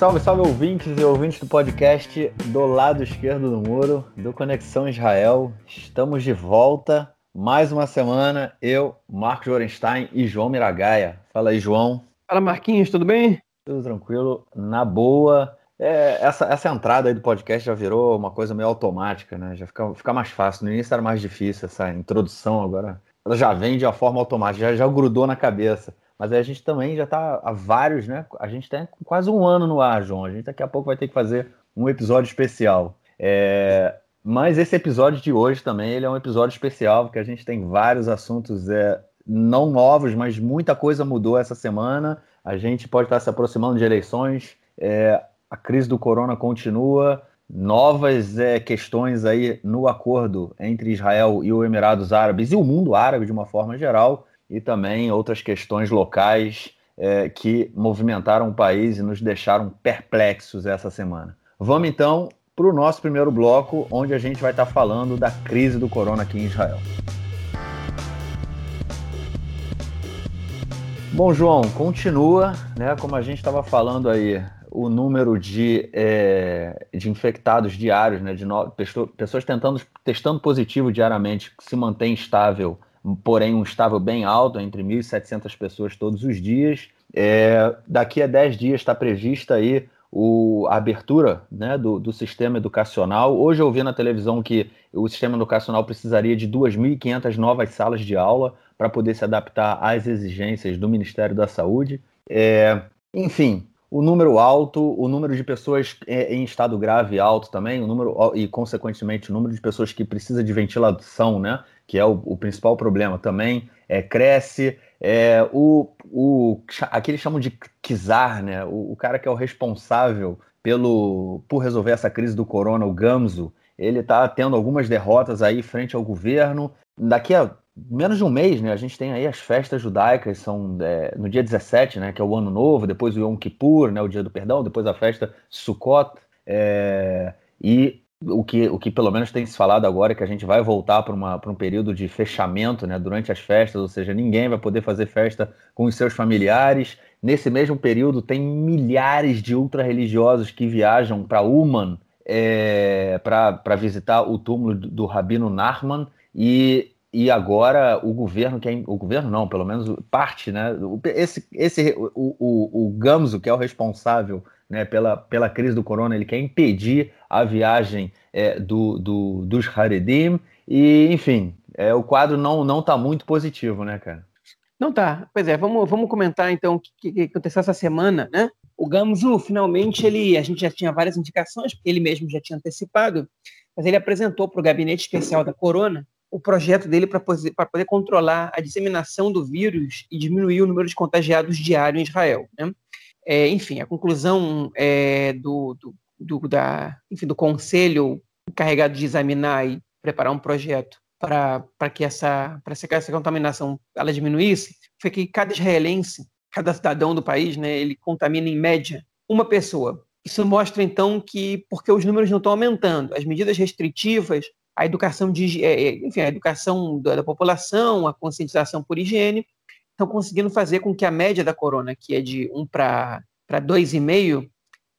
salve, salve ouvintes e ouvintes do podcast do lado esquerdo do muro, do Conexão Israel. Estamos de volta, mais uma semana, eu, Marcos Orenstein e João Miragaia. Fala aí, João. Fala, Marquinhos, tudo bem? Tudo tranquilo, na boa. É, essa, essa entrada aí do podcast já virou uma coisa meio automática, né? Já fica, fica mais fácil. No início era mais difícil essa introdução, agora ela já vem de uma forma automática, já, já grudou na cabeça. Mas a gente também já está há vários, né? A gente tem quase um ano no ar, João. A gente daqui a pouco vai ter que fazer um episódio especial. É... Mas esse episódio de hoje também ele é um episódio especial, porque a gente tem vários assuntos é, não novos, mas muita coisa mudou essa semana. A gente pode estar se aproximando de eleições, é, a crise do corona continua, novas é, questões aí no acordo entre Israel e os Emirados Árabes e o mundo árabe de uma forma geral e também outras questões locais é, que movimentaram o país e nos deixaram perplexos essa semana. Vamos então para o nosso primeiro bloco, onde a gente vai estar falando da crise do corona aqui em Israel. Bom, João, continua, né? Como a gente estava falando aí, o número de, é, de infectados diários, né? De no, pessoas tentando, testando positivo diariamente, se mantém estável porém um estável bem alto, entre 1.700 pessoas todos os dias. É, daqui a 10 dias está prevista aí o, a abertura né, do, do, sistema educacional. Hoje eu vi na televisão que o sistema educacional precisaria de 2.500 novas salas de aula para poder se adaptar às exigências do Ministério da Saúde. É, enfim, o número alto, o número de pessoas é, em estado grave alto também, o número e consequentemente o número de pessoas que precisa de ventilação, né, que é o, o principal problema também, é, cresce. É, o, o, aqui eles chamam de czar, né, o, o cara que é o responsável pelo por resolver essa crise do corona, o Gamzo, ele está tendo algumas derrotas aí frente ao governo. Daqui a menos de um mês, né? A gente tem aí as festas judaicas, são é, no dia 17, né? Que é o Ano Novo, depois o Yom Kippur, né? O Dia do Perdão, depois a festa Sukkot. É, e o que, o que pelo menos tem se falado agora é que a gente vai voltar para um período de fechamento né, durante as festas, ou seja, ninguém vai poder fazer festa com os seus familiares. Nesse mesmo período, tem milhares de ultra-religiosos que viajam para Uman é, para visitar o túmulo do, Rabino Nachman. E e agora o governo quer o governo não, pelo menos parte, né? Esse, esse o, o, o Gamzo, que é o responsável né, pela, pela crise do corona, ele quer impedir a viagem é, do, do, dos Haredim e, enfim, é, o quadro não não está muito positivo, né, cara? Não tá. Pois é, vamos, vamos comentar então o que, que aconteceu essa semana, né? O Gamzu, finalmente, ele, a gente já tinha várias indicações, porque ele mesmo já tinha antecipado, mas ele apresentou para o gabinete especial da Corona o projeto dele para poder, poder controlar a disseminação do vírus e diminuir o número de contagiados diário em Israel. Né? É, enfim, a conclusão é, do, do, do, da, enfim, do conselho encarregado de examinar e preparar um projeto para que essa, essa, essa contaminação ela diminuísse foi que cada israelense, cada cidadão do país, né, ele contamina em média uma pessoa. Isso mostra então que porque os números não estão aumentando, as medidas restritivas a educação de, é, é, enfim, a educação da, da população, a conscientização por higiene, estão conseguindo fazer com que a média da corona, que é de 1 para 2,5,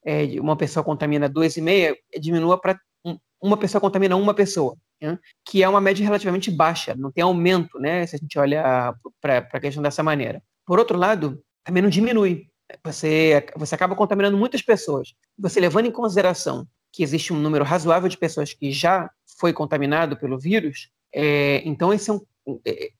é, uma pessoa contamina 2,5, diminua para um, uma pessoa contamina uma pessoa, né? que é uma média relativamente baixa, não tem aumento, né, se a gente olha para a questão dessa maneira. Por outro lado, também não diminui. Você, você acaba contaminando muitas pessoas. Você levando em consideração que existe um número razoável de pessoas que já foi contaminado pelo vírus, é, então esse é um,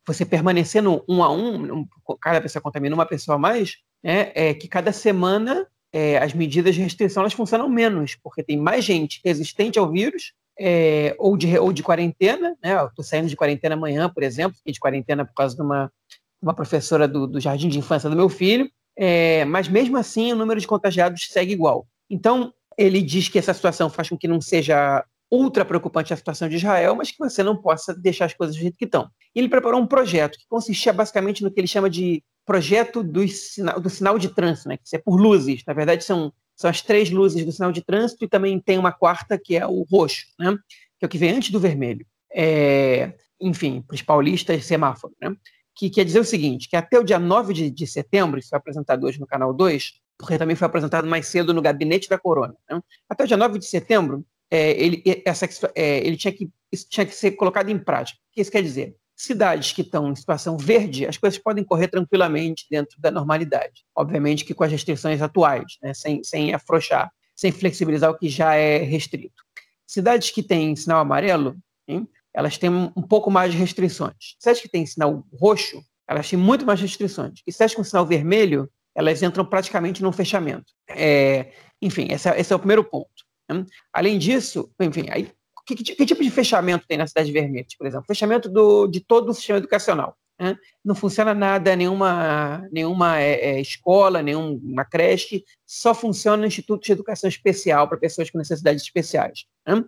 você permanecendo um a um, um, cada pessoa contamina uma pessoa a mais, né, é que cada semana é, as medidas de restrição elas funcionam menos, porque tem mais gente resistente ao vírus é, ou, de, ou de quarentena, né? Estou saindo de quarentena amanhã, por exemplo, fiquei de quarentena por causa de uma, uma professora do, do jardim de infância do meu filho, é, mas mesmo assim o número de contagiados segue igual. Então, ele diz que essa situação faz com que não seja ultra preocupante a situação de Israel, mas que você não possa deixar as coisas do jeito que estão. Ele preparou um projeto que consistia basicamente no que ele chama de projeto do sinal, do sinal de trânsito, né? que é por luzes. Na verdade, são, são as três luzes do sinal de trânsito e também tem uma quarta que é o roxo, né? que é o que vem antes do vermelho. É, enfim, para os paulistas, semáforo. Né? Que quer dizer o seguinte, que até o dia 9 de, de setembro, isso foi apresentado hoje no canal 2, porque também foi apresentado mais cedo no gabinete da Corona. Né? Até o dia 9 de setembro, é, ele, essa, é, ele tinha que, tinha que ser colocado em prática. O que isso quer dizer? Cidades que estão em situação verde, as coisas podem correr tranquilamente dentro da normalidade. Obviamente que com as restrições atuais, né? sem, sem afrouxar, sem flexibilizar o que já é restrito. Cidades que têm sinal amarelo, hein? elas têm um pouco mais de restrições. Cidades que têm sinal roxo, elas têm muito mais restrições. E cidades com sinal vermelho, elas entram praticamente num fechamento. É, enfim, esse é, esse é, o primeiro ponto. Né? Além disso, enfim, aí, que, que, tipo de fechamento tem na cidade vermelha, por exemplo? Fechamento do, de todo o sistema educacional. Né? Não funciona nada, nenhuma, nenhuma é, é, escola, nenhuma creche, só funciona no Instituto de Educação Especial para pessoas com necessidades especiais. Né?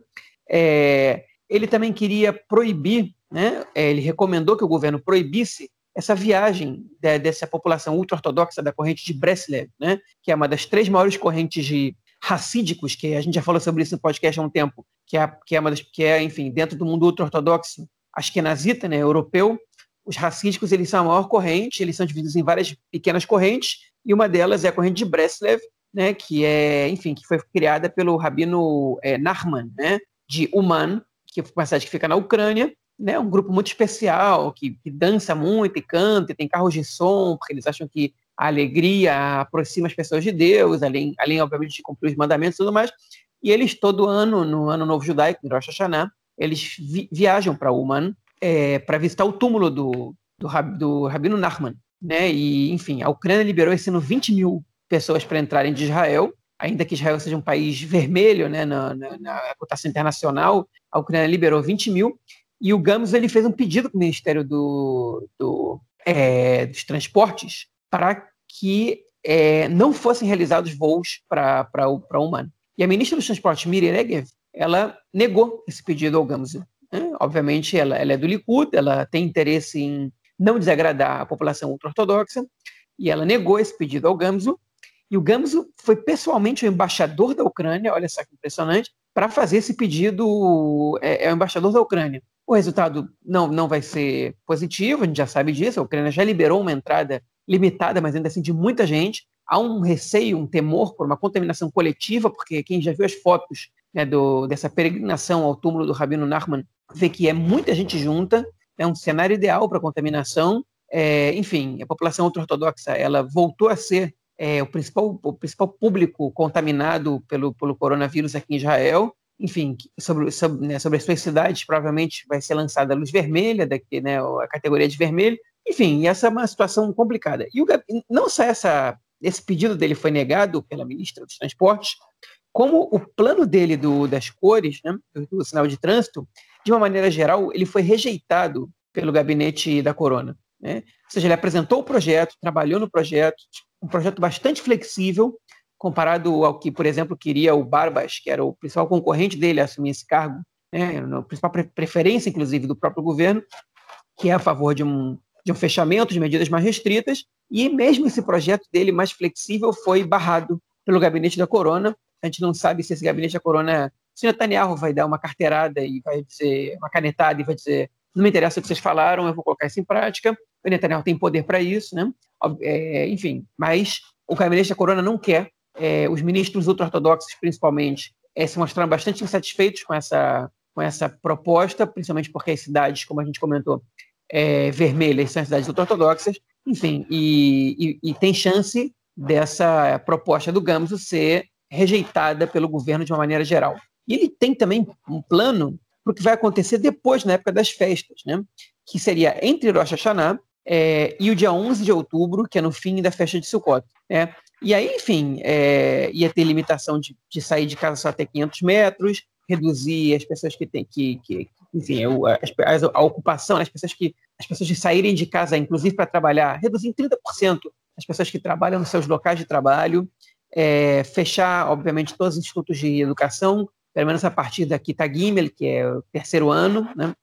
É, ele também queria proibir, né, é, ele recomendou que o governo proibisse essa viagem de, dessa população ultra-ortodoxa da corrente de Breslev, né, que é uma das três maiores correntes de racídicos, que a gente já falou sobre isso no podcast há um tempo, que é, que é uma das, que é, enfim, dentro do mundo ultra-ortodoxo, askenazita, né, europeu, os racídicos, eles são a maior corrente, eles são divididos em várias pequenas correntes, e uma delas é a corrente de Breslev, né, que é, enfim, que foi criada pelo rabino é, Nachman, né, de Uman, que é uma cidade que fica na Ucrânia, né, um grupo muito especial, que, que, dança muito e canta, e tem carros de som, porque eles acham que a alegria aproxima as pessoas de Deus, além, além obviamente, de cumprir os mandamentos e tudo mais. E eles, todo ano, no Ano Novo Judaico, no Rosh Hashanah, eles vi, viajam para Uman é, para visitar o túmulo do, do, do Rabino Nachman. Né? E, enfim, a Ucrânia liberou esse ano 20 mil pessoas para entrarem de Israel, ainda que Israel seja um país vermelho né, na, na, na cotação internacional, a Ucrânia liberou 20 mil, e o Gamos ele fez um pedido para o Ministério do, do é, dos Transportes para que é, não fossem realizados voos para o Humano. E a ministra dos Transportes, Miri Regev, ela negou esse pedido ao Gamos. Né? Obviamente, ela, ela é do Likud, ela tem interesse em não desagradar a população ultra-ortodoxa, e ela negou esse pedido ao Gamso, e o Gamso foi pessoalmente o embaixador da Ucrânia, olha só que impressionante, para fazer esse pedido, é, é, o embaixador da Ucrânia. O resultado não, não vai ser positivo, a gente já sabe disso, a Ucrânia já liberou uma entrada limitada, mas ainda assim de muita gente. Há um receio, um temor por uma contaminação coletiva, porque quem já viu as fotos né, do, dessa peregrinação ao túmulo do Rabino Nachman vê que é muita gente junta, é um cenário ideal para contaminação. É, enfim, a população ultra-ortodoxa ela voltou a ser é, o, principal, o principal público contaminado pelo, pelo coronavírus aqui em Israel. Enfim, sobre, sobre, né, sobre as suas cidades, provavelmente vai ser lançada a luz vermelha, daqui, né, a categoria de vermelho. Enfim, essa é uma situação complicada. E o, não só essa, esse pedido dele foi negado pela ministra dos Transportes, como o plano dele do, das cores, né, do, sinal de trânsito, de uma maneira geral, ele foi rejeitado pelo gabinete da Corona. Né? Ou seja, ele apresentou o projeto, trabalhou no projeto, um projeto bastante flexível, comparado ao que, por exemplo, queria o Barbas, que era o principal concorrente dele a assumir esse cargo, né? a principal preferência, inclusive, do próprio governo, que é a favor de um, de um fechamento, de medidas mais restritas, e mesmo esse projeto dele mais flexível foi barrado pelo gabinete da Corona. A gente não sabe se esse gabinete da Corona, se Netanyahu vai dar uma carteirada e vai dizer, uma canetada e vai dizer não me interessa o que vocês falaram, eu vou colocar isso em prática. O Netanyahu tem poder para isso, né? É, enfim, mas o gabinete da Corona não quer. É, os ministros ultra-ortodoxos, principalmente, é, se mostraram bastante insatisfeitos com essa, com essa proposta, principalmente porque as cidades, como a gente comentou, é, vermelhas são as cidades ultra-ortodoxas. Enfim, e, e, e, tem chance dessa proposta do Gamso ser rejeitada pelo governo de uma maneira geral. E ele tem também um plano para o que vai acontecer depois, na época das festas, né? que seria entre Rosh Hashanah é, e o dia 11 de outubro, que é no fim da festa de Sukkot. Né? E aí, enfim, é, ia ter limitação de, de, sair de casa só até 500 metros, reduzir as pessoas que têm que, que enfim, a, a, a ocupação, as pessoas que as pessoas de saírem de casa, inclusive para trabalhar, reduzir em 30% as pessoas que trabalham nos seus locais de trabalho, é, fechar, obviamente, todos os institutos de educação, pelo menos a partir da Kita Gimel, que é o terceiro ano, né?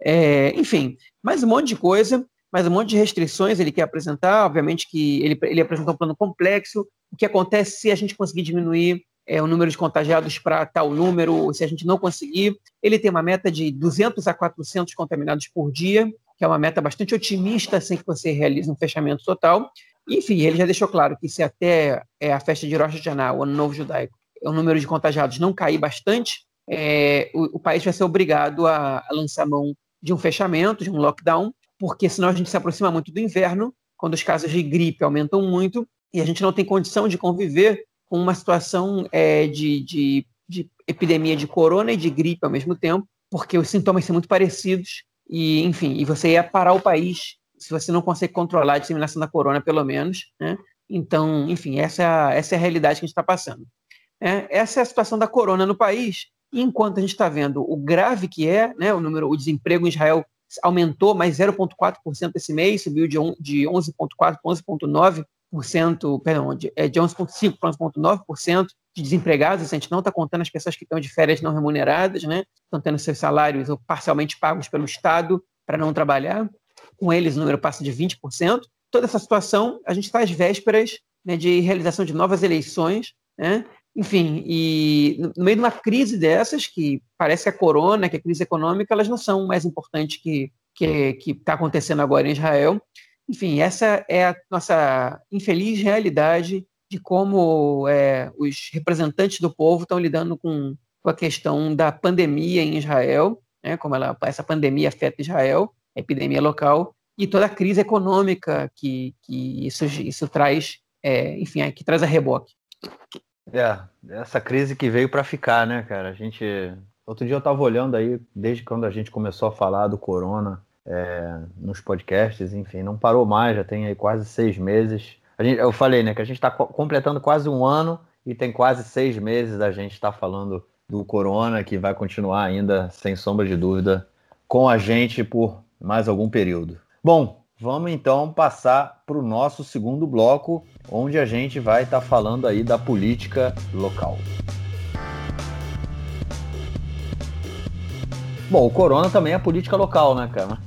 É, enfim, mais um monte de coisa, mais um monte de restrições ele quer apresentar, obviamente que ele, ele apresentou um plano complexo, o que acontece se a gente conseguir diminuir é, o número de contagiados para tal número, se a gente não conseguir, ele tem uma meta de 200 a 400 contaminados por dia, que é uma meta bastante otimista sem que você realize um fechamento total, Enfim, ele já deixou claro que se até é, a festa de Rosh Hashanah, o Ano Novo Judaico, o número de contagiados não cair bastante, é, o, o, país vai ser obrigado a, a lançar mão de um fechamento, de um lockdown, porque senão a gente se aproxima muito do inverno, quando os casos de gripe aumentam muito, e a gente não tem condição de conviver com uma situação é, de, de, de, epidemia de corona e de gripe ao mesmo tempo, porque os sintomas são muito parecidos, e enfim, e você ia parar o país se você não consegue controlar a disseminação da corona, pelo menos, né? Então, enfim, essa é a, essa é a realidade que a gente está passando. É, essa é a situação da corona no país, e enquanto a gente está vendo o grave que é, né, o número, o desemprego em Israel aumentou mais 0,4% esse mês, subiu de, de 11,4% para 11,9%, perdão, é, de 11,5% para 11,9% de desempregados, a gente não está contando as pessoas que estão de férias não remuneradas, né, estão tendo seus salários parcialmente pagos pelo Estado para não trabalhar, com eles o número passa de 20%. Toda essa situação, a gente está às vésperas né, de realização de novas eleições, né, enfim, e no meio de uma crise dessas, que parece que a corona, que a crise econômica, elas não são mais importantes que que está acontecendo agora em Israel. Enfim, essa é a nossa infeliz realidade de como é, os representantes do povo estão lidando com, com, a questão da pandemia em Israel, né, como ela, essa pandemia afeta Israel, a epidemia local, e toda a crise econômica que, que isso, isso traz, é, enfim, que traz a reboque. É, essa crise que veio para ficar, né, cara? A gente. Outro dia eu estava olhando aí, desde quando a gente começou a falar do corona é, nos podcasts, enfim, não parou mais, já tem aí quase seis meses. Gente, eu falei, né, que a gente está completando quase um ano e tem quase seis meses da gente estar tá falando do corona, que vai continuar ainda, sem sombra de dúvida, com a gente por mais algum período. Bom, Vamos então passar para o nosso segundo bloco, onde a gente vai estar tá falando aí da política local. Bom, o corona também é política local, né, cara?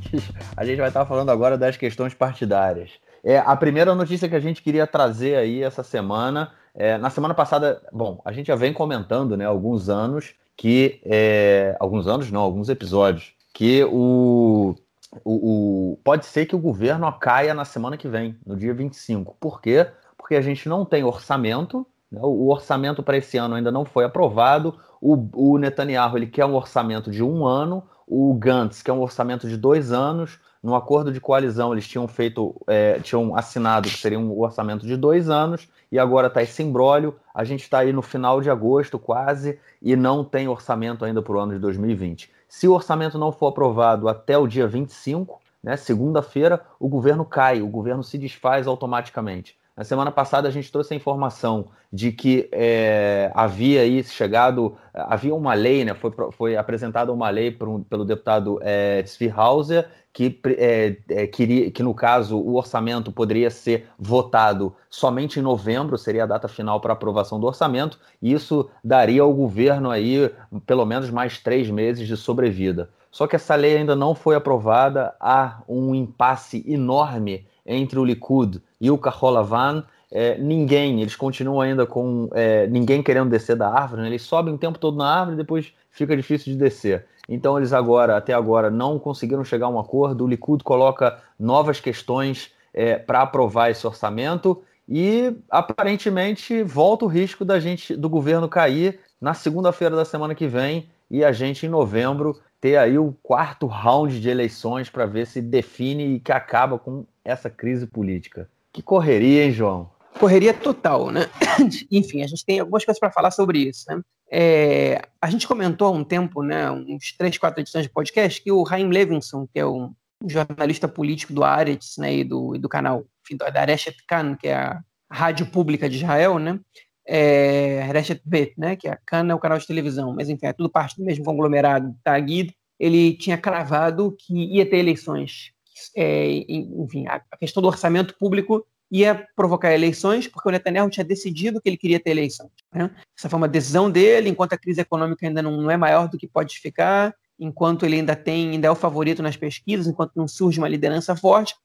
A gente vai estar tá falando agora das questões partidárias. É, a primeira notícia que a gente queria trazer aí essa semana, é, na semana passada, bom, a gente já vem comentando, né, alguns anos que, é, alguns anos não, alguns episódios, que o o, o, pode ser que o governo caia na semana que vem, no dia 25. Por quê? Porque a gente não tem orçamento, né? o, o orçamento para esse ano ainda não foi aprovado. O, o, Netanyahu ele quer um orçamento de um ano, o Gantz quer um orçamento de dois anos. No acordo de coalizão, eles tinham feito, é, tinham assinado que seria um orçamento de dois anos, e agora está esse embrólio. A gente está aí no final de agosto, quase, e não tem orçamento ainda para o ano de 2020. Se o orçamento não for aprovado até o dia 25, né, segunda-feira, o governo cai, o governo se desfaz automaticamente. Na semana passada a gente trouxe a informação de que é, havia aí chegado, havia uma lei, né, foi, foi apresentada uma lei um, pelo deputado é, Hauser, que, é, é, queria, que no caso o orçamento poderia ser votado somente em novembro, seria a data final para aprovação do orçamento, e isso daria ao governo aí pelo menos mais três meses de sobrevida. Só que essa lei ainda não foi aprovada, há um impasse enorme entre o Likud e o Kaholavan, é, ninguém, eles continuam ainda com é, ninguém querendo descer da árvore, né? eles sobem o tempo todo na árvore e depois fica difícil de descer. Então eles agora, até agora, não conseguiram chegar a um acordo. O Likud coloca novas questões é, para aprovar esse orçamento e aparentemente volta o risco da gente, do governo cair na segunda-feira da semana que vem e a gente em novembro ter aí o quarto round de eleições para ver se define e que acaba com essa crise política. Que correria, hein, João? Correria total, né? Enfim, a gente tem algumas coisas para falar sobre isso, né? É, a gente comentou há um tempo, né, uns três, quatro edições de podcast, que o Chaim Levinson, que é um jornalista político do Aretz né, e, do, e do canal enfim, da Reshet Kan, que é a rádio pública de Israel, né, é, Reshet Bet, né, que é a Kan é o canal de televisão, mas enfim, é tudo parte do mesmo conglomerado, Tagid, ele tinha cravado que ia ter eleições. É, enfim, a questão do orçamento público ia provocar eleições, porque o Netanyahu tinha decidido que ele queria ter eleições. Né? Essa foi uma decisão dele, enquanto a crise econômica ainda não, não é maior do que pode ficar, enquanto ele ainda tem, ainda é o favorito nas pesquisas, enquanto não surge uma liderança forte,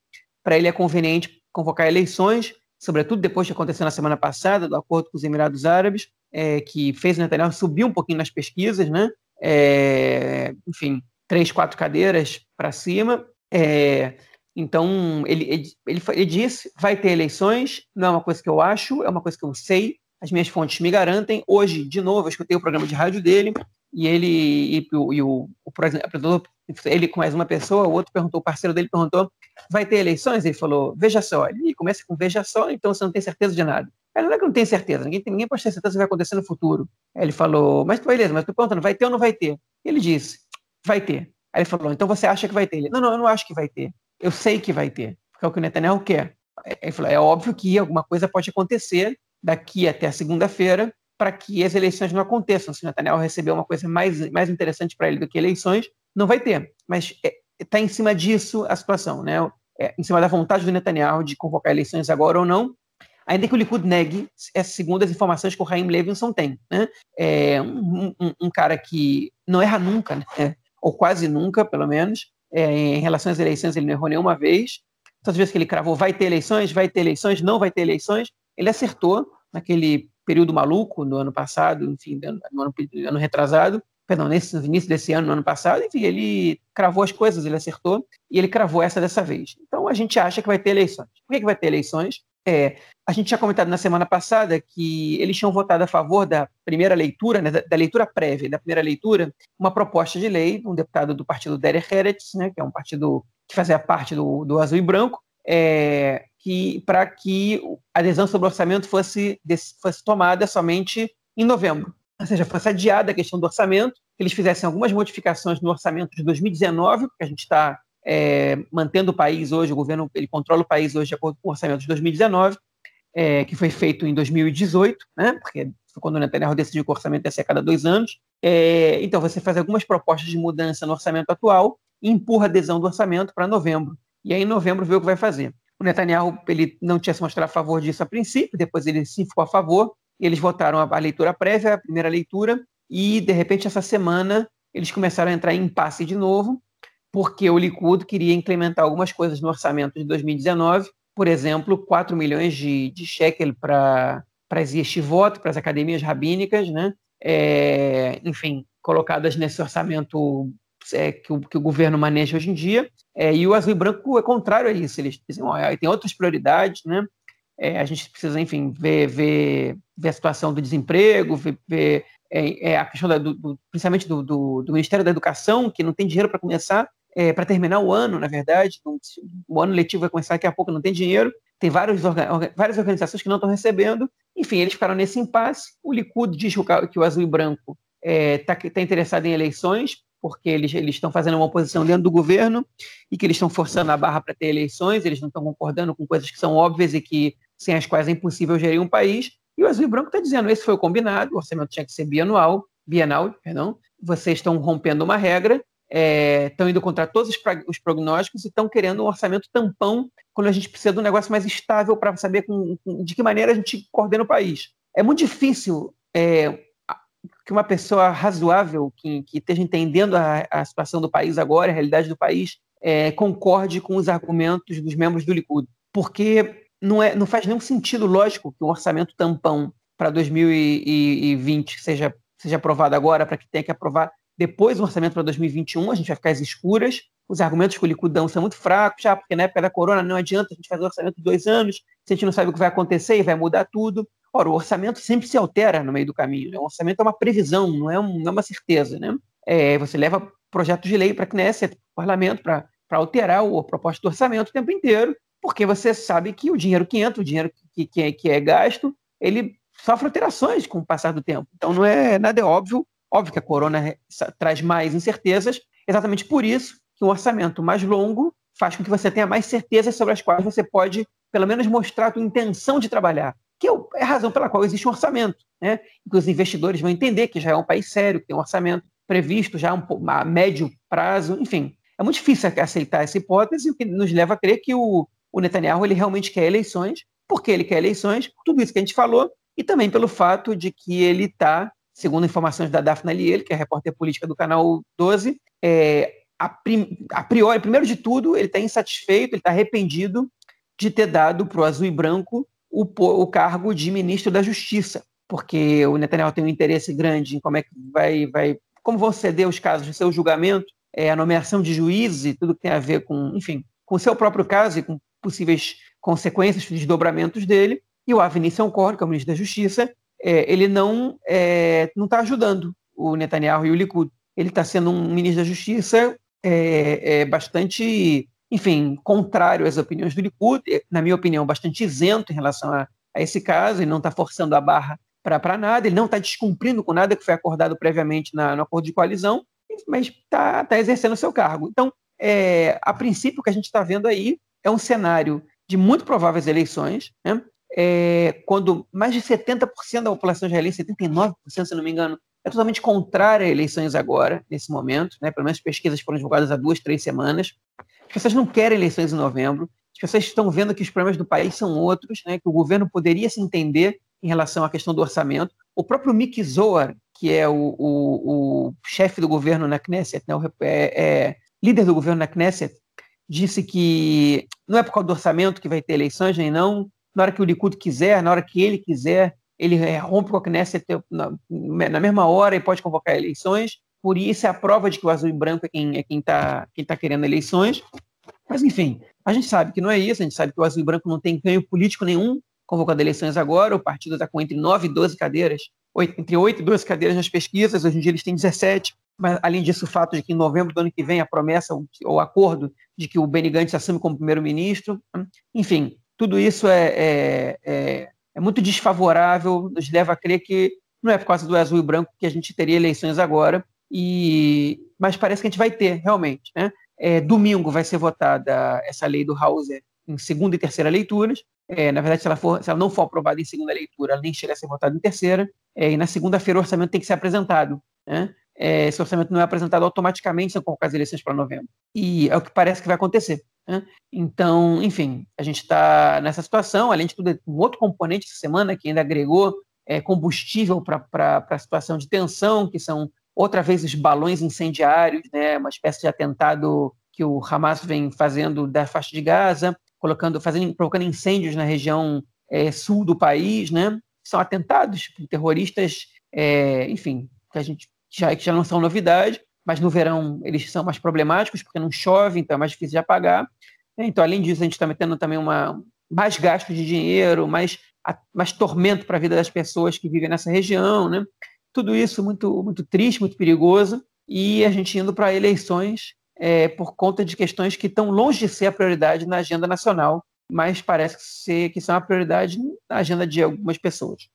para ele é conveniente convocar eleições, sobretudo depois que aconteceu na semana passada, do acordo com os Emirados Árabes, é, que fez o Netanyahu subir um pouquinho nas pesquisas, né? É, enfim, três, quatro cadeiras para cima. É, Então, ele, ele, ele, ele disse: vai ter eleições, não é uma coisa que eu acho, é uma coisa que eu sei, as minhas fontes me garantem. Hoje, de novo, eu escutei o programa de rádio dele, e ele e, e o, o, apresentador, ele com mais uma pessoa, o outro perguntou, o parceiro dele perguntou: vai ter eleições? Ele falou: veja só. Ele começa com veja só, então você não tem certeza de nada. Aí não é que não tem certeza, ninguém, ninguém pode ter certeza que vai acontecer no futuro. Ele falou: mas beleza, mas tu perguntando, vai ter ou não vai ter? Ele disse: vai ter. Aí ele falou: então você acha que vai ter? Ele: não, não, eu não acho que vai ter. Eu sei que vai ter, porque é o que o Netanyahu quer. Ele falou, é óbvio que alguma coisa pode acontecer daqui até segunda-feira para que as eleições não aconteçam. Se o Netanyahu receber uma coisa mais, mais interessante para ele do que eleições, não vai ter. Mas está é, tá em cima disso a situação, né? É, em cima da vontade do Netanyahu de convocar eleições agora ou não, ainda que o Likud negue, é segundo as informações que o Raim Levinson tem. Né? É um, um, um cara que não erra nunca, né? Ou quase nunca, pelo menos, é, em relação às eleições, ele não errou nenhuma vez. Todas as vezes que ele cravou, vai ter eleições, vai ter eleições, não vai ter eleições, ele acertou naquele período maluco no ano passado, enfim, no ano, no ano retrasado, perdão, nesse, início desse ano, no ano passado, enfim, ele cravou as coisas, ele acertou, e ele cravou essa dessa vez. Então a gente acha que vai ter eleições. Por que, que vai ter eleições? É, a gente tinha comentado na semana passada que eles tinham votado a favor da primeira leitura, né, da, da, leitura prévia, da primeira leitura, uma proposta de lei, um deputado do partido Derek Heretz, né, que é um partido que fazia parte do, do Azul e Branco, é, que para que a adesão sobre o orçamento fosse, fosse tomada somente em novembro. Ou seja, fosse adiada a questão do orçamento, que eles fizessem algumas modificações no orçamento de 2019, porque a gente está é, mantendo o país hoje, o governo ele controla o país hoje de acordo com o orçamento de 2019, é, que foi feito em 2018, né, porque foi quando o Netanyahu decidiu que o orçamento ia ser a cada dois anos. É, então, você faz algumas propostas de mudança no orçamento atual e empurra a adesão do orçamento para novembro. E aí, em novembro, vê o que vai fazer. O Netanyahu ele não tinha se mostrado a favor disso a princípio, depois ele sim ficou a favor, eles votaram a, a leitura prévia, a primeira leitura, e, de repente, essa semana, eles começaram a entrar em impasse de novo, porque o Likud queria implementar algumas coisas no orçamento de 2019, por exemplo, 4 milhões de, de shekel para as yeshivot, para as academias rabínicas, né? É, enfim, colocadas nesse orçamento é, que, o, que, o, governo maneja hoje em dia. É, e o azul e branco é contrário a isso. Eles dizem, ó, tem outras prioridades, né? É, a gente precisa, enfim, ver, ver, ver a situação do desemprego, ver, ver é, é, a questão da, do, do, principalmente do, do, do, Ministério da Educação, que não tem dinheiro para começar, é, para terminar o ano, na verdade. o ano letivo vai começar daqui a pouco, não tem dinheiro. Tem vários, várias organizações que não estão recebendo. Enfim, eles ficaram nesse impasse. O Likud diz que o, azul e branco está é, tá interessado em eleições, porque eles estão fazendo uma oposição dentro do governo e que eles estão forçando a barra para ter eleições, eles não estão concordando com coisas que são óbvias e que sem as quais é impossível gerir um país. E o Azul e Branco está dizendo, esse foi o combinado, o orçamento tinha que ser bianual, bienal, perdão, vocês estão rompendo uma regra, estão é, indo contra todos os, os prognósticos e estão querendo um orçamento tampão quando a gente precisa de um negócio mais estável para saber com, com, de que maneira a gente coordena o país. É muito difícil é, que uma pessoa razoável, que, que esteja entendendo a, a, situação do país agora, a realidade do país, é, concorde com os argumentos dos membros do Likud. Porque não, é, não faz nenhum sentido lógico que um orçamento tampão para 2020 seja, seja aprovado agora, para que tenha que aprovar depois o orçamento para 2021, a gente vai ficar às escuras. Os argumentos que o Likud dão são muito fracos, já porque na época da corona não adianta a gente fazer o orçamento de dois anos, se a gente não sabe o que vai acontecer e vai mudar tudo. Ora, o orçamento sempre se altera no meio do caminho. Né? O orçamento é uma previsão, não é, um, não é uma certeza. Né? É, você leva projeto de lei para a Knesset, para o parlamento, para alterar o, a proposta do orçamento o tempo inteiro, porque você sabe que o dinheiro que entra, o dinheiro que, que, é, que é gasto, ele sofre alterações com o passar do tempo. Então, não é nada é óbvio. Óbvio que a corona traz mais incertezas, exatamente por isso que um orçamento mais longo faz com que você tenha mais certezas sobre as quais você pode, pelo menos, mostrar a sua intenção de trabalhar que é a razão pela qual existe um orçamento, né? que os investidores vão entender que já é um país sério, que tem um orçamento previsto já um, a médio prazo, enfim. É muito difícil aceitar essa hipótese, o que nos leva a crer que o, o Netanyahu ele realmente quer eleições, porque ele quer eleições, tudo isso que a gente falou, e também pelo fato de que ele está, segundo informações da Daphne Liel, que é repórter política do canal 12, é, a, prim, a priori, primeiro de tudo, ele está insatisfeito, ele está arrependido de ter dado para o azul e branco o, o cargo de ministro da Justiça, porque o Netanyahu tem um interesse grande em como é que vai, vai como vão ceder os casos de seu julgamento, é, a nomeação de juízes e tudo que tem a ver com, enfim, com o seu próprio caso e com possíveis consequências, desdobramentos dele, e o Avni Sonkorn, que é o ministro da Justiça, é, ele não é, não está ajudando o Netanyahu e o Likud. Ele está sendo um ministro da Justiça é, é, bastante, enfim, contrário às opiniões do Likud, na minha opinião, bastante isento em relação a, a esse caso, ele não está forçando a barra para nada, ele não está descumprindo com nada que foi acordado previamente na, no acordo de coalizão, mas está tá exercendo o seu cargo. Então, é, a princípio, o que a gente está vendo aí é um cenário de muito prováveis eleições, né? É, quando mais de 70% da população israelense, 79%, se não me engano, é totalmente contrária a eleições agora, nesse momento, né? pelo menos pesquisas foram divulgadas há duas, três semanas. As pessoas não querem eleições em novembro, as pessoas estão vendo que os problemas do país são outros, né? que o governo poderia se entender em relação à questão do orçamento. O próprio Mick Zohar, que é o, o, o chefe do governo na Knesset, né? é, é líder do governo na Knesset, disse que não é por causa do orçamento que vai ter eleições, nem não, na hora que o Likud quiser, na hora que ele quiser, ele é, rompe com a Knesset na, na mesma hora e pode convocar eleições. Por isso é a prova de que o azul e branco é quem está é quem tá, quem tá querendo eleições. Mas, enfim, a gente sabe que não é isso, a gente sabe que o azul e branco não tem ganho político nenhum convocando eleições agora. O partido está com entre 9 e 12 cadeiras, entre 8 e 12 cadeiras nas pesquisas, hoje em dia eles têm 17. Mas, além disso, o fato de que em novembro do ano que vem a promessa, ou acordo de que o Benny Gantz assume como primeiro-ministro. Enfim, tudo isso é, é, é, é, muito desfavorável, nos leva a crer que não é por causa do azul e branco que a gente teria eleições agora, e mas parece que a gente vai ter, realmente. Né? É, domingo vai ser votada essa lei do Hauser em segunda e terceira leituras. É, na verdade, se ela, for, se ela não for aprovada em segunda leitura, ela nem chega a ser votada em terceira. É, e na segunda-feira o orçamento tem que ser apresentado. Né? É, esse orçamento não é apresentado automaticamente se convocar as eleições para novembro. E é o que parece que vai acontecer. Né? Então, enfim, a gente está nessa situação. Além de tudo, um outro componente essa semana que ainda agregou é, combustível para a situação de tensão, que são outra vez os balões incendiários, né? uma espécie de atentado que o Hamas vem fazendo da faixa de Gaza, colocando, fazendo, provocando incêndios na região é, sul do país, né? São atentados terroristas, é, enfim, que a gente já, que já não são novidade, mas no verão eles são mais problemáticos porque não chove, então é mais difícil de apagar. Então, além disso, a gente está tendo também uma, mais gastos de dinheiro, mais, mais tormento para a vida das pessoas que vivem nessa região, né? Tudo isso muito, muito triste, muito perigoso, e a gente indo para eleições é, por conta de questões que estão longe de ser a prioridade na agenda nacional, mas parece ser que são a prioridade na agenda de algumas pessoas.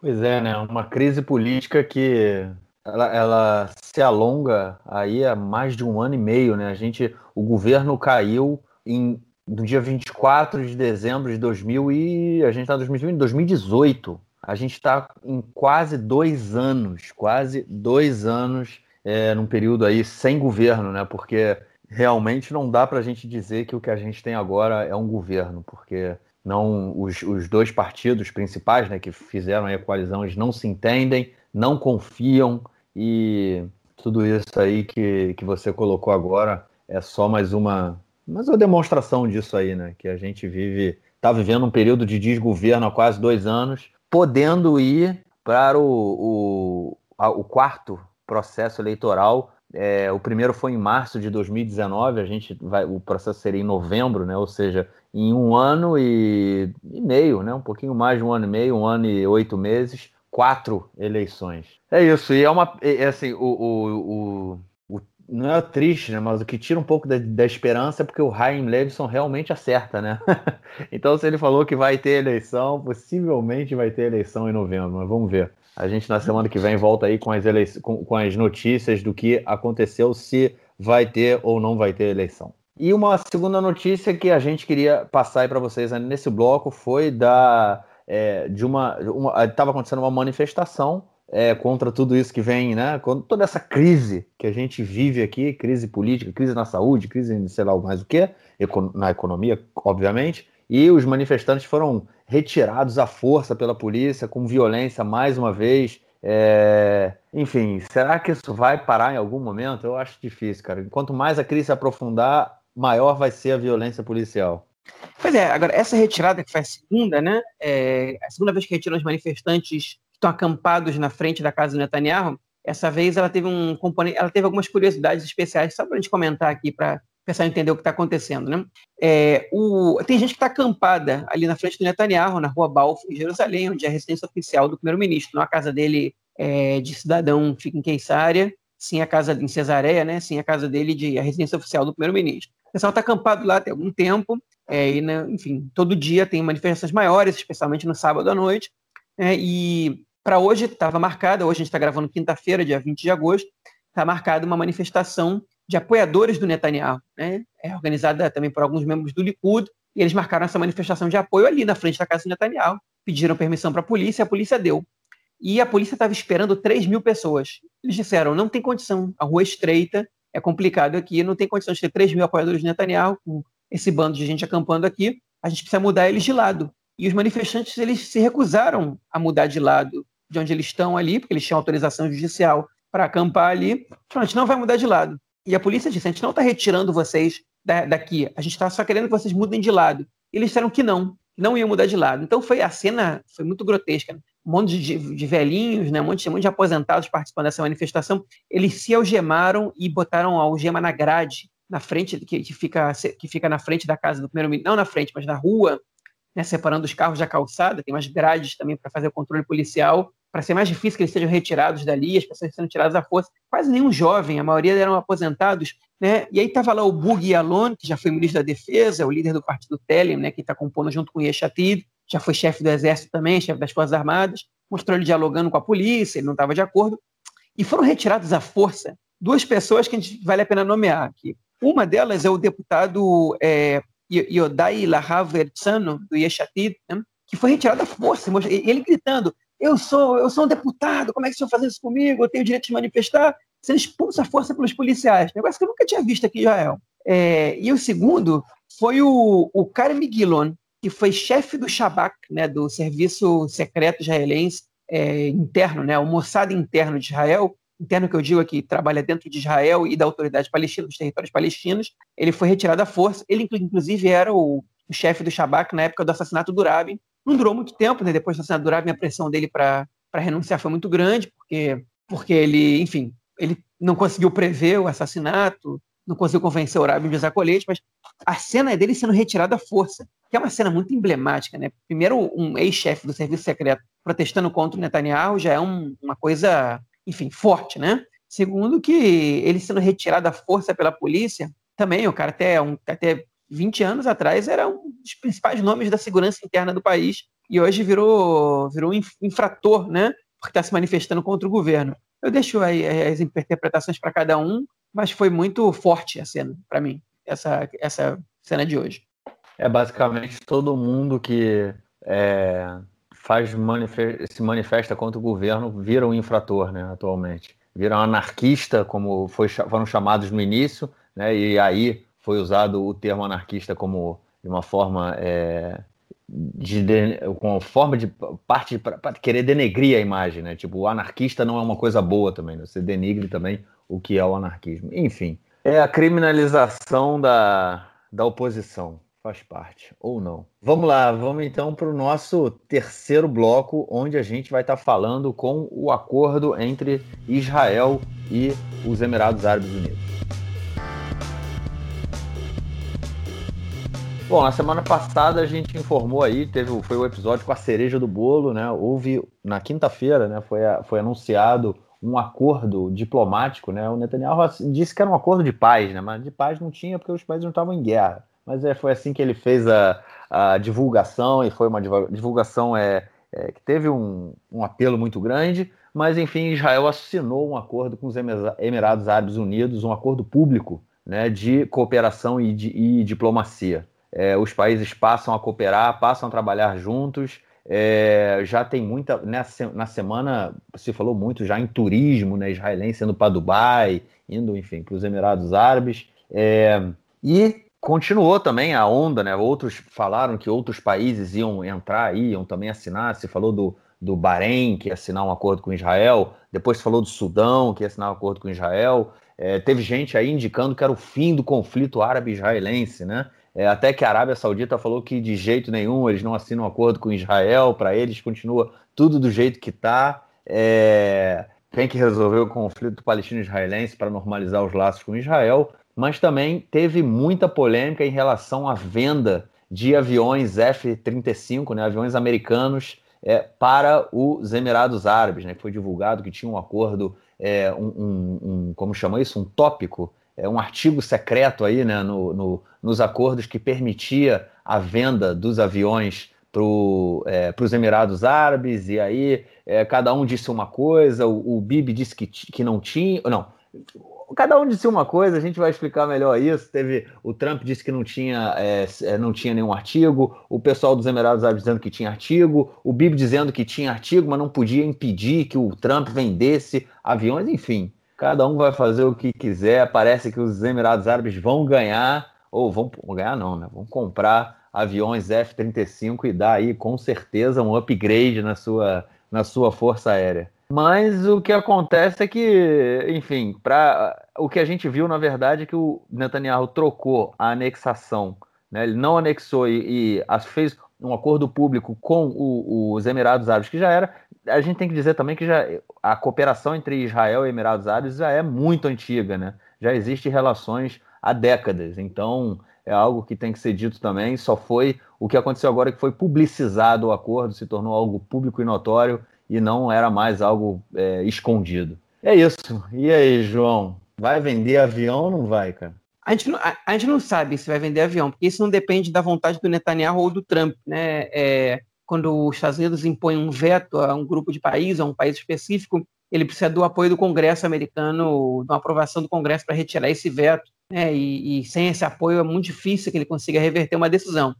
Pois é, né? Uma crise política que ela, ela, se alonga aí há mais de um ano e meio, né? A gente, o governo caiu em, no dia 24 de dezembro de 2000 e a gente está em 2018. A gente está em quase dois anos, quase dois anos é, num período aí sem governo, né? Porque realmente não dá para a gente dizer que o que a gente tem agora é um governo, porque não os, os dois partidos principais, né, que fizeram a coalizão, eles não se entendem, não confiam, e tudo isso aí que, que você colocou agora é só mais uma, mais uma demonstração disso aí, né? Que a gente vive, está vivendo um período de desgoverno há quase dois anos, podendo ir para o, o, o quarto processo eleitoral. É, o primeiro foi em março de 2019, a gente vai, o processo seria em novembro, né? Ou seja, em um ano e, e meio, né? Um pouquinho mais de um ano e meio, um ano e oito meses, quatro eleições. É isso, e é uma. É, assim, o, o, o, o, não é triste, né? Mas o que tira um pouco da, da esperança é porque o Ryan Levison realmente acerta, né? então, se ele falou que vai ter eleição, possivelmente vai ter eleição em novembro, mas vamos ver. A gente na semana que vem volta aí com as, eleições, com, com as notícias do que aconteceu, se vai ter ou não vai ter eleição. E uma segunda notícia que a gente queria passar para vocês nesse bloco foi da é, de uma, estava acontecendo uma manifestação é, contra tudo isso que vem, né? Contra toda essa crise que a gente vive aqui, crise política, crise na saúde, crise sei lá mais o que, na economia, obviamente. E os manifestantes foram retirados à força pela polícia, com violência mais uma vez. É... Enfim, será que isso vai parar em algum momento? Eu acho difícil, cara. Quanto mais a crise se aprofundar, maior vai ser a violência policial. Pois é, agora, essa retirada que foi a segunda, né? É, a segunda vez que retiram os manifestantes que estão acampados na frente da casa do Netanyahu, essa vez ela teve um componente, ela teve algumas curiosidades especiais, só para a gente comentar aqui, para pessoal entender o que está acontecendo. Né? É, o, tem gente que está acampada ali na frente do Netanyahu, na rua Balf, em Jerusalém, onde é a residência oficial do primeiro-ministro. Não a casa dele é, de cidadão fica em Queisária, sim a casa em Cesareia, né? sim a casa dele de a residência oficial do primeiro-ministro. O pessoal está acampado lá tem algum tempo, é, e, né, enfim, todo dia tem manifestações maiores, especialmente no sábado à noite. É, e para hoje estava marcada, hoje a gente está gravando quinta-feira, dia 20 de agosto, está marcada uma manifestação de apoiadores do Netanyahu, né? É organizada também por alguns membros do Likud, e eles marcaram essa manifestação de apoio ali na frente da casa do Netanyahu, pediram permissão para a polícia, a polícia deu. E a polícia estava esperando 3 mil pessoas. Eles disseram: não tem condição, a rua é estreita, é complicado aqui, não tem condição de ter 3 mil apoiadores do Netanyahu, com esse bando de gente acampando aqui, a gente precisa mudar eles de lado. E os manifestantes eles se recusaram a mudar de lado de onde eles estão ali, porque eles tinham autorização judicial para acampar ali. Falaram, a gente não vai mudar de lado. E a polícia disse: a gente não está retirando vocês daqui, a gente está só querendo que vocês mudem de lado. E eles disseram que não, que não iam mudar de lado. Então foi a cena foi muito grotesca. Um monte de, de, velhinhos, né? um, monte, um monte de aposentados participando dessa manifestação. Eles se algemaram e botaram a algema na grade, na frente, que, que, fica, que fica na frente da casa do primeiro-ministro, não na frente, mas na rua, né? separando os carros da calçada. Tem umas grades também para fazer o controle policial para ser mais difícil que eles sejam retirados dali, as pessoas sendo tiradas à força. Quase nenhum jovem, a maioria eram aposentados. Né? E aí estava lá o Bug Alon, que já foi ministro da Defesa, o líder do partido Telem, né, que está compondo junto com Yeshatid, já foi chefe do Exército também, chefe das Forças Armadas, mostrou ele dialogando com a polícia, ele não estava de acordo. E foram retirados à força duas pessoas que a gente vale a pena nomear aqui. Uma delas é o deputado é, Yodai Lahav do Yeshatid, né, que foi retirado à força, ele gritando, eu sou, eu sou um deputado, como é que o senhor faz isso comigo? Eu tenho o direito de manifestar, sendo expulso à força pelos policiais. Negócio que eu nunca tinha visto aqui em Israel. É, e o segundo foi o, o Karim que foi chefe do Shabak, né, do Serviço Secreto Israelense é, interno, né, o Mossad interno de Israel, interno que eu digo aqui, trabalha dentro de Israel e da autoridade palestina, dos territórios palestinos, ele foi retirado à força, ele inclusive era o, o chefe do Shabak na época do assassinato do Rabin, não durou muito tempo, né? Depois do assassinato do Rabin, a pressão dele para renunciar foi muito grande, porque, porque ele, enfim, ele não conseguiu prever o assassinato, não conseguiu convencer o Rabin de usar colete, mas a cena é dele sendo retirado à força, que é uma cena muito emblemática, né? Primeiro, um ex-chefe do serviço secreto protestando contra o Netanyahu já é um, uma coisa, enfim, forte, né? Segundo, que ele sendo retirado à força pela polícia, também o cara até, um, até 20 anos atrás era um dos principais nomes da segurança interna do país e hoje virou, virou um infrator, né? Porque está se manifestando contra o governo. Eu deixo aí as interpretações para cada um, mas foi muito forte a cena para mim, essa, essa cena de hoje. É basicamente todo mundo que é, faz manifesta, se manifesta contra o governo vira um infrator, né? Atualmente, vira um anarquista, como foi, foram chamados no início, né? E aí foi usado o termo anarquista como de uma forma é, de, de, com forma de parte para querer denegrir a imagem, né? Tipo, o anarquista não é uma coisa boa também, né? você denigre também o que é o anarquismo. Enfim, é a criminalização da, da oposição, faz parte, ou não. Vamos lá, vamos então para o nosso terceiro bloco, onde a gente vai estar tá falando com o acordo entre Israel e os Emirados Árabes Unidos. Bom, na semana passada a gente informou aí, teve, foi o episódio com a cereja do bolo, né? Houve na quinta-feira, né? Foi, foi anunciado um acordo diplomático, né? O Netanyahu disse que era um acordo de paz, né? Mas de paz não tinha porque os países não estavam em guerra. Mas é, foi assim que ele fez a, a divulgação e foi uma divulgação é, é, que teve um, um apelo muito grande. Mas enfim, Israel assinou um acordo com os Emirados Árabes Unidos, um acordo público, né? De cooperação e, de, e diplomacia é, os países passam a cooperar, passam a trabalhar juntos. É, já tem muita. Nessa, na semana se falou muito já em turismo né, israelense, indo para Dubai, indo, enfim, para os Emirados Árabes. É, e continuou também a onda, né? Outros falaram que outros países iam entrar, iam também assinar. Se falou do, do Bahrein, que ia assinar um acordo com Israel, depois falou do Sudão, que ia assinar um acordo com Israel. É, teve gente aí indicando que era o fim do conflito árabe-israelense, né? É, até que a Arábia Saudita falou que de jeito nenhum eles não assinam acordo com Israel, para eles continua tudo do jeito que está. É, tem que resolver o conflito palestino-israelense para normalizar os laços com Israel. mas também teve muita polêmica em relação à venda de aviões F-35, né, aviões americanos, é, para os Emirados Árabes. Né, foi divulgado que tinha um acordo, é, um, um, um, como chama isso? Um tópico, é, um artigo secreto aí né, no, no, nos acordos que permitia a venda dos aviões para é, os Emirados Árabes, e aí é, cada um disse uma coisa, o, o Bibi disse que, que não tinha. Não, cada um disse uma coisa, a gente vai explicar melhor isso. Teve o Trump disse que não tinha, é, é, não tinha nenhum artigo, o pessoal dos Emirados Árabes dizendo que tinha artigo, o Bibi dizendo que tinha artigo, mas não podia impedir que o Trump vendesse aviões, enfim. Cada um vai fazer o que quiser. Parece que os Emirados Árabes vão ganhar, ou vão ganhar não, né? Vão comprar aviões F-35 e dá aí com certeza um upgrade na sua, na sua força aérea. Mas o que acontece é que, enfim, para o que a gente viu na verdade é que o Netanyahu trocou a anexação, né? ele não anexou e, e fez um acordo público com o, os Emirados Árabes, que já era. A gente tem que dizer também que já a cooperação entre Israel e Emirados Árabes já é muito antiga, né? Já existe relações há décadas. Então, é algo que tem que ser dito também. Só foi o que aconteceu agora que foi publicizado o acordo, se tornou algo público e notório e não era mais algo é, escondido. É isso. E aí, João? Vai vender avião ou não vai, cara? A gente, não, a, a gente não sabe se vai vender avião, porque isso não depende da vontade do Netanyahu ou do Trump, né? É, quando os Estados Unidos impõem um veto a um grupo de países, a um país específico, ele precisa do apoio do Congresso americano, da aprovação do Congresso para retirar esse veto. Né? E, e, sem esse apoio é muito difícil que ele consiga reverter uma decisão.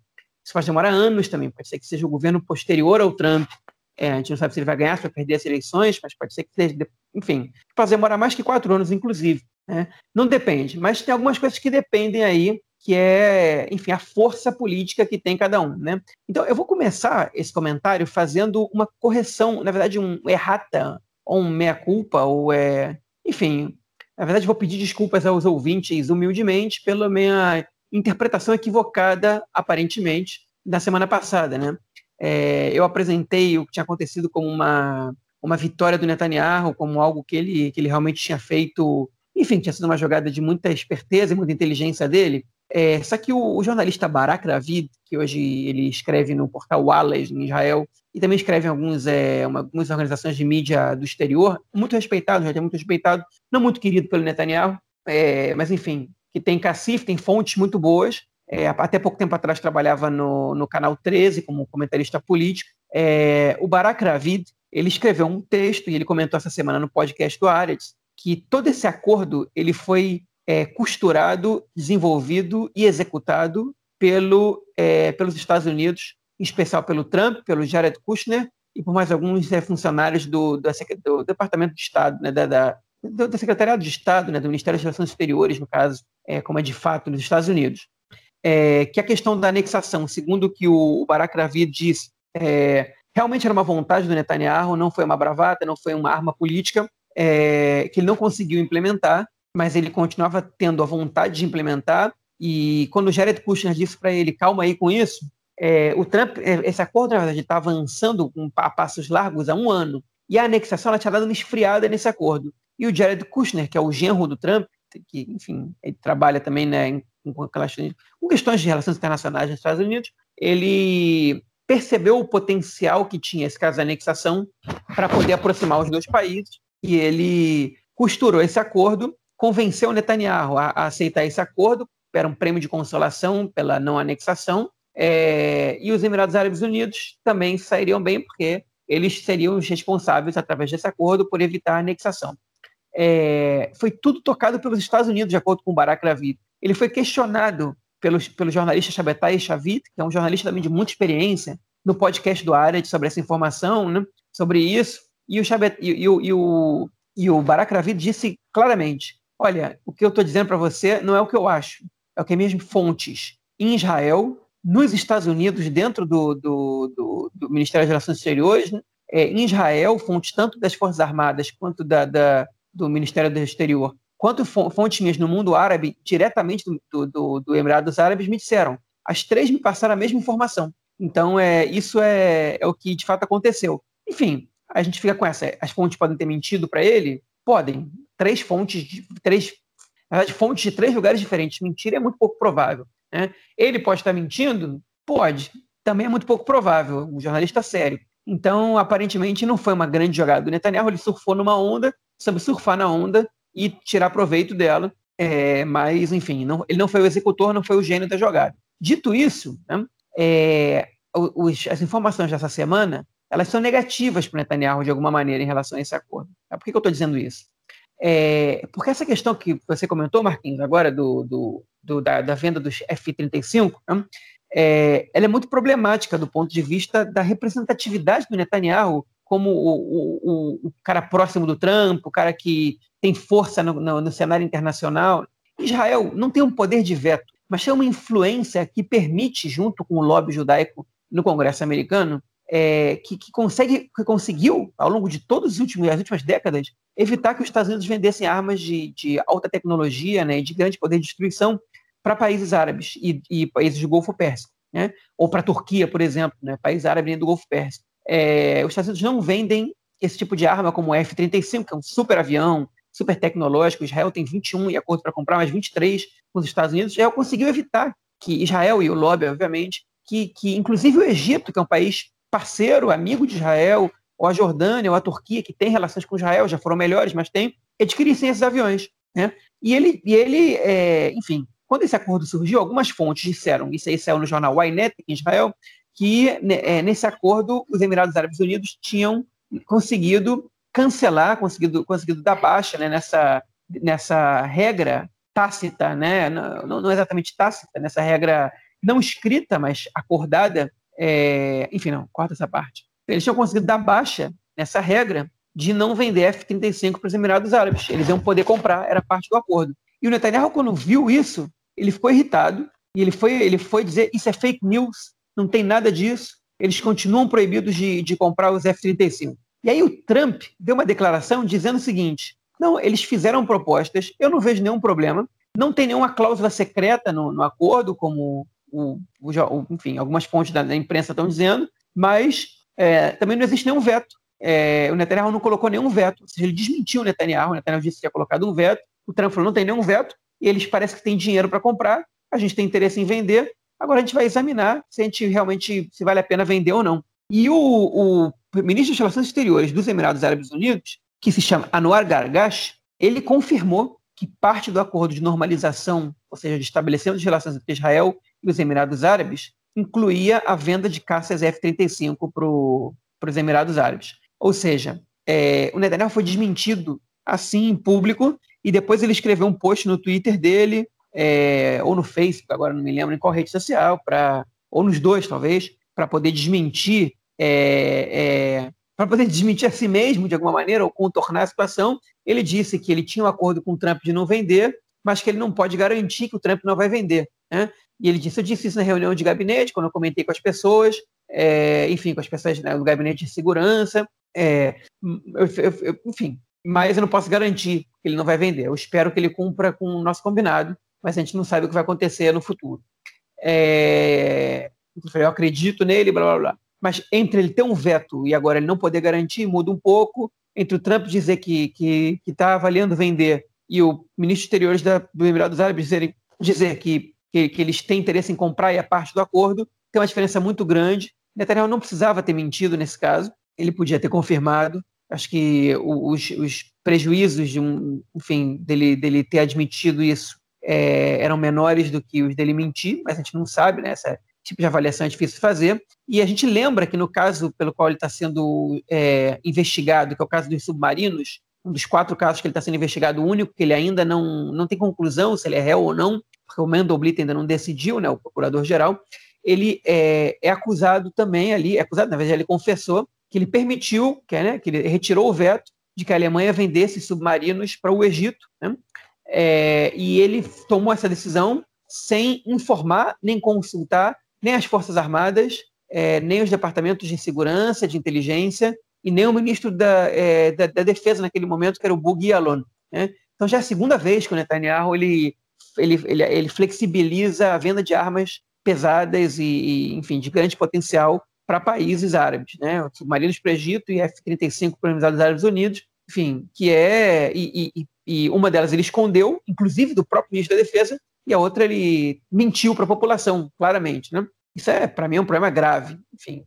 Isso pode demorar anos também, pode ser que seja o governo posterior ao Trump. É, a gente não sabe se ele vai ganhar, se vai perder as eleições, mas pode ser que seja, enfim, pode demorar mais que quatro anos, inclusive. Né? Não depende, mas tem algumas coisas que dependem aí, que é, enfim, a força política que tem cada um. Né? Então, eu vou começar esse comentário fazendo uma correção, na verdade, um errata, ou um meia-culpa, ou é, enfim, na verdade, vou pedir desculpas aos ouvintes humildemente pela minha interpretação equivocada, aparentemente, da semana passada. Né? É, eu apresentei o que tinha acontecido como uma, uma vitória do Netanyahu, como algo que ele, que ele realmente tinha feito, enfim, tinha sido uma jogada de muita esperteza e muita inteligência dele. É, só que o, o, jornalista Barak David, que hoje ele escreve no portal Wallace, em Israel, e também escreve em alguns, é, uma, algumas organizações de mídia do exterior, muito respeitado, já é muito respeitado, não muito querido pelo Netanyahu, é, mas enfim, que tem cacif, tem fontes muito boas. É, até pouco tempo atrás trabalhava no, no canal 13 como comentarista político. É, o Barak David, ele escreveu um texto e ele comentou essa semana no podcast do Aretz que todo esse acordo ele foi é, costurado, desenvolvido e executado pelo, é, pelos Estados Unidos, em especial pelo Trump, pelo Jared Kushner e por mais alguns é, funcionários do, do, do, Departamento de Estado, né, da, da, do, do, Secretariado de Estado, né, do Ministério das Relações Exteriores, no caso, é, como é de fato nos Estados Unidos. É, que a questão da anexação, segundo o que o Barack Ravid disse, é, realmente era uma vontade do Netanyahu, não foi uma bravata, não foi uma arma política, é, que ele não conseguiu implementar, mas ele continuava tendo a vontade de implementar. E quando o Jared Kushner disse para ele, calma aí com isso, é, o Trump, é, esse acordo, na verdade, está avançando a passos largos há um ano. E a anexação ela tinha dado uma esfriada nesse acordo. E o Jared Kushner, que é o genro do Trump, que, enfim, ele trabalha também né, com, com questões de relações internacionais nos Estados Unidos, ele percebeu o potencial que tinha esse caso de anexação para poder aproximar os dois países e ele costurou esse acordo convenceu Netanyahu a, a aceitar esse acordo, era um prêmio de consolação pela não anexação, é, e os Emirados Árabes Unidos também sairiam bem, porque eles seriam os responsáveis, através desse acordo, por evitar a anexação. É, foi tudo tocado pelos Estados Unidos, de acordo com Barack Ravid. Ele foi questionado pelos, pelo jornalista Shabetai Shavit, que é um jornalista também de muita experiência, no podcast do Aret sobre essa informação, né, sobre isso, e o, Shabet, e, e, e, o, e o Barack Ravid disse claramente Olha, o que eu estou dizendo para você não é o que eu acho, é o que mesmo fontes em Israel, nos Estados Unidos, dentro do, do, do, do Ministério das Relações Exteriores, é, em Israel, fontes tanto das Forças Armadas quanto da, da, do Ministério do Exterior, quanto fontes minhas no mundo árabe, diretamente do, do, do Emirados Árabes, me disseram. As três me passaram a mesma informação. Então, é, isso é, é o que de fato aconteceu. Enfim, a gente fica com essa. As fontes podem ter mentido para ele? Podem três fontes, de, três fontes de três lugares diferentes. Mentira é muito pouco provável. Né? Ele pode estar mentindo? Pode. Também é muito pouco provável. Um jornalista sério. Então, aparentemente, não foi uma grande jogada do Netanyahu. Ele surfou numa onda, soube surfar na onda e tirar proveito dela. É, mas, enfim, não, ele não foi o executor, não foi o gênio da jogada. Dito isso, né, é, os, as informações dessa semana elas são negativas para o Netanyahu de alguma maneira em relação a esse acordo. Por que, que eu estou dizendo isso? É, porque essa questão que você comentou, Marquinhos, agora do, do, do da, da, venda dos F-35, né, é, ela é muito problemática do ponto de vista da representatividade do Netanyahu como o, o, o cara próximo do Trump, o cara que tem força no, no, no cenário internacional. Israel não tem um poder de veto, mas tem uma influência que permite, junto com o lobby judaico no Congresso americano, é, que, que, consegue, que conseguiu, ao longo de todas as últimas, as últimas décadas, evitar que os Estados Unidos vendessem armas de, de alta tecnologia né, de grande poder de destruição para países árabes e, e, países do Golfo Pérsico. Né? Ou para a Turquia, por exemplo, né, país árabe do Golfo Pérsico. É, os Estados Unidos não vendem esse tipo de arma como o F-35, que é um super avião, super tecnológico. Israel tem 21 e acordo para comprar mais 23 com os Estados Unidos. Israel conseguiu evitar que Israel e o lobby, obviamente, que, que inclusive o Egito, que é um país parceiro, amigo de Israel, ou a Jordânia, ou a Turquia, que tem relações com Israel, já foram melhores, mas tem, adquirissem esses aviões. Né? E ele, e ele é, enfim, quando esse acordo surgiu, algumas fontes disseram, isso aí saiu no jornal Ynet, em Israel, que né, é, nesse acordo os Emirados Árabes Unidos tinham conseguido cancelar, conseguido, conseguido dar baixa né, nessa, nessa regra tácita, né, não, não exatamente tácita, nessa regra não escrita, mas acordada é, enfim, não, corta essa parte. Eles tinham conseguido dar baixa nessa regra de não vender F-35 para os Emirados Árabes. Eles iam poder comprar, era parte do acordo. E o Netanyahu, quando viu isso, ele ficou irritado e ele foi, ele foi dizer: Isso é fake news, não tem nada disso, eles continuam proibidos de, de comprar os F-35. E aí o Trump deu uma declaração dizendo o seguinte: Não, eles fizeram propostas, eu não vejo nenhum problema, não tem nenhuma cláusula secreta no, no acordo, como o, o, enfim, algumas fontes da, da imprensa estão dizendo, mas é, também não existe nenhum veto. É, o Netanyahu não colocou nenhum veto, ou seja, ele desmentiu o Netanyahu, o Netanyahu disse que tinha colocado um veto, o Trump falou não tem nenhum veto, eles parecem que têm dinheiro para comprar, a gente tem interesse em vender, agora a gente vai examinar se a gente realmente se vale a pena vender ou não. E o, o ministro das Relações Exteriores dos Emirados Árabes Unidos, que se chama Anwar Gargash, ele confirmou que parte do acordo de normalização, ou seja, de estabelecimento de relações entre Israel e os Emirados Árabes incluía a venda de caças F-35 para os Emirados Árabes. Ou seja, é, o Netanyahu foi desmentido assim em público e depois ele escreveu um post no Twitter dele é, ou no Facebook, agora não me lembro em qual rede social, para ou nos dois talvez, para poder desmentir é, é para poder desmentir a si mesmo de alguma maneira ou contornar a situação, ele disse que ele tinha um acordo com o Trump de não vender, mas que ele não pode garantir que o Trump não vai vender. Né? E ele disse, eu disse isso na reunião de gabinete, quando eu comentei com as pessoas, é, enfim, com as pessoas né, do gabinete de segurança, é, eu, eu, enfim, mas eu não posso garantir que ele não vai vender. Eu espero que ele cumpra com o nosso combinado, mas a gente não sabe o que vai acontecer no futuro. É, eu acredito nele, blá blá blá. Mas entre ele ter um veto e agora ele não poder garantir, muda um pouco. Entre o Trump dizer que está que, que tá avaliando vender e o ministro exteriores da, do Emirados Árabes dizer, dizer que que, que eles têm interesse em comprar e é parte do acordo, tem uma diferença muito grande. Netanyahu não precisava ter mentido nesse caso, ele podia ter confirmado. Acho que os, os prejuízos de um, enfim, dele, dele ter admitido isso é, eram menores do que os dele mentir, mas a gente não sabe, né? Esse tipo de avaliação é difícil de fazer. E a gente lembra que no caso pelo qual ele está sendo é, investigado, que é o caso dos submarinos, um dos quatro casos que ele está sendo investigado, o único que ele ainda não, não tem conclusão se ele é réu ou não, porque o Mendelblit ainda não decidiu, né, o procurador-geral, ele é, é, acusado também ali, é acusado, na verdade ele confessou que ele permitiu, que, né, que ele retirou o veto de que a Alemanha vendesse submarinos para o Egito, né, é, e ele tomou essa decisão sem informar, nem consultar, nem as Forças Armadas, é, nem os departamentos de segurança, de inteligência, e nem o ministro da, é, da, da Defesa naquele momento, que era o Bugui Alon. Né? Então já é a segunda vez que o Netanyahu ele ele, ele, ele flexibiliza a venda de armas pesadas e, e enfim, de grande potencial para países árabes, né? Submarinos para o Egito e F-35 para os Árabes Unidos, enfim, que é. E, e, e uma delas ele escondeu, inclusive do próprio ministro da Defesa, e a outra ele mentiu para a população, claramente. Né? Isso é, para mim, um problema grave, enfim,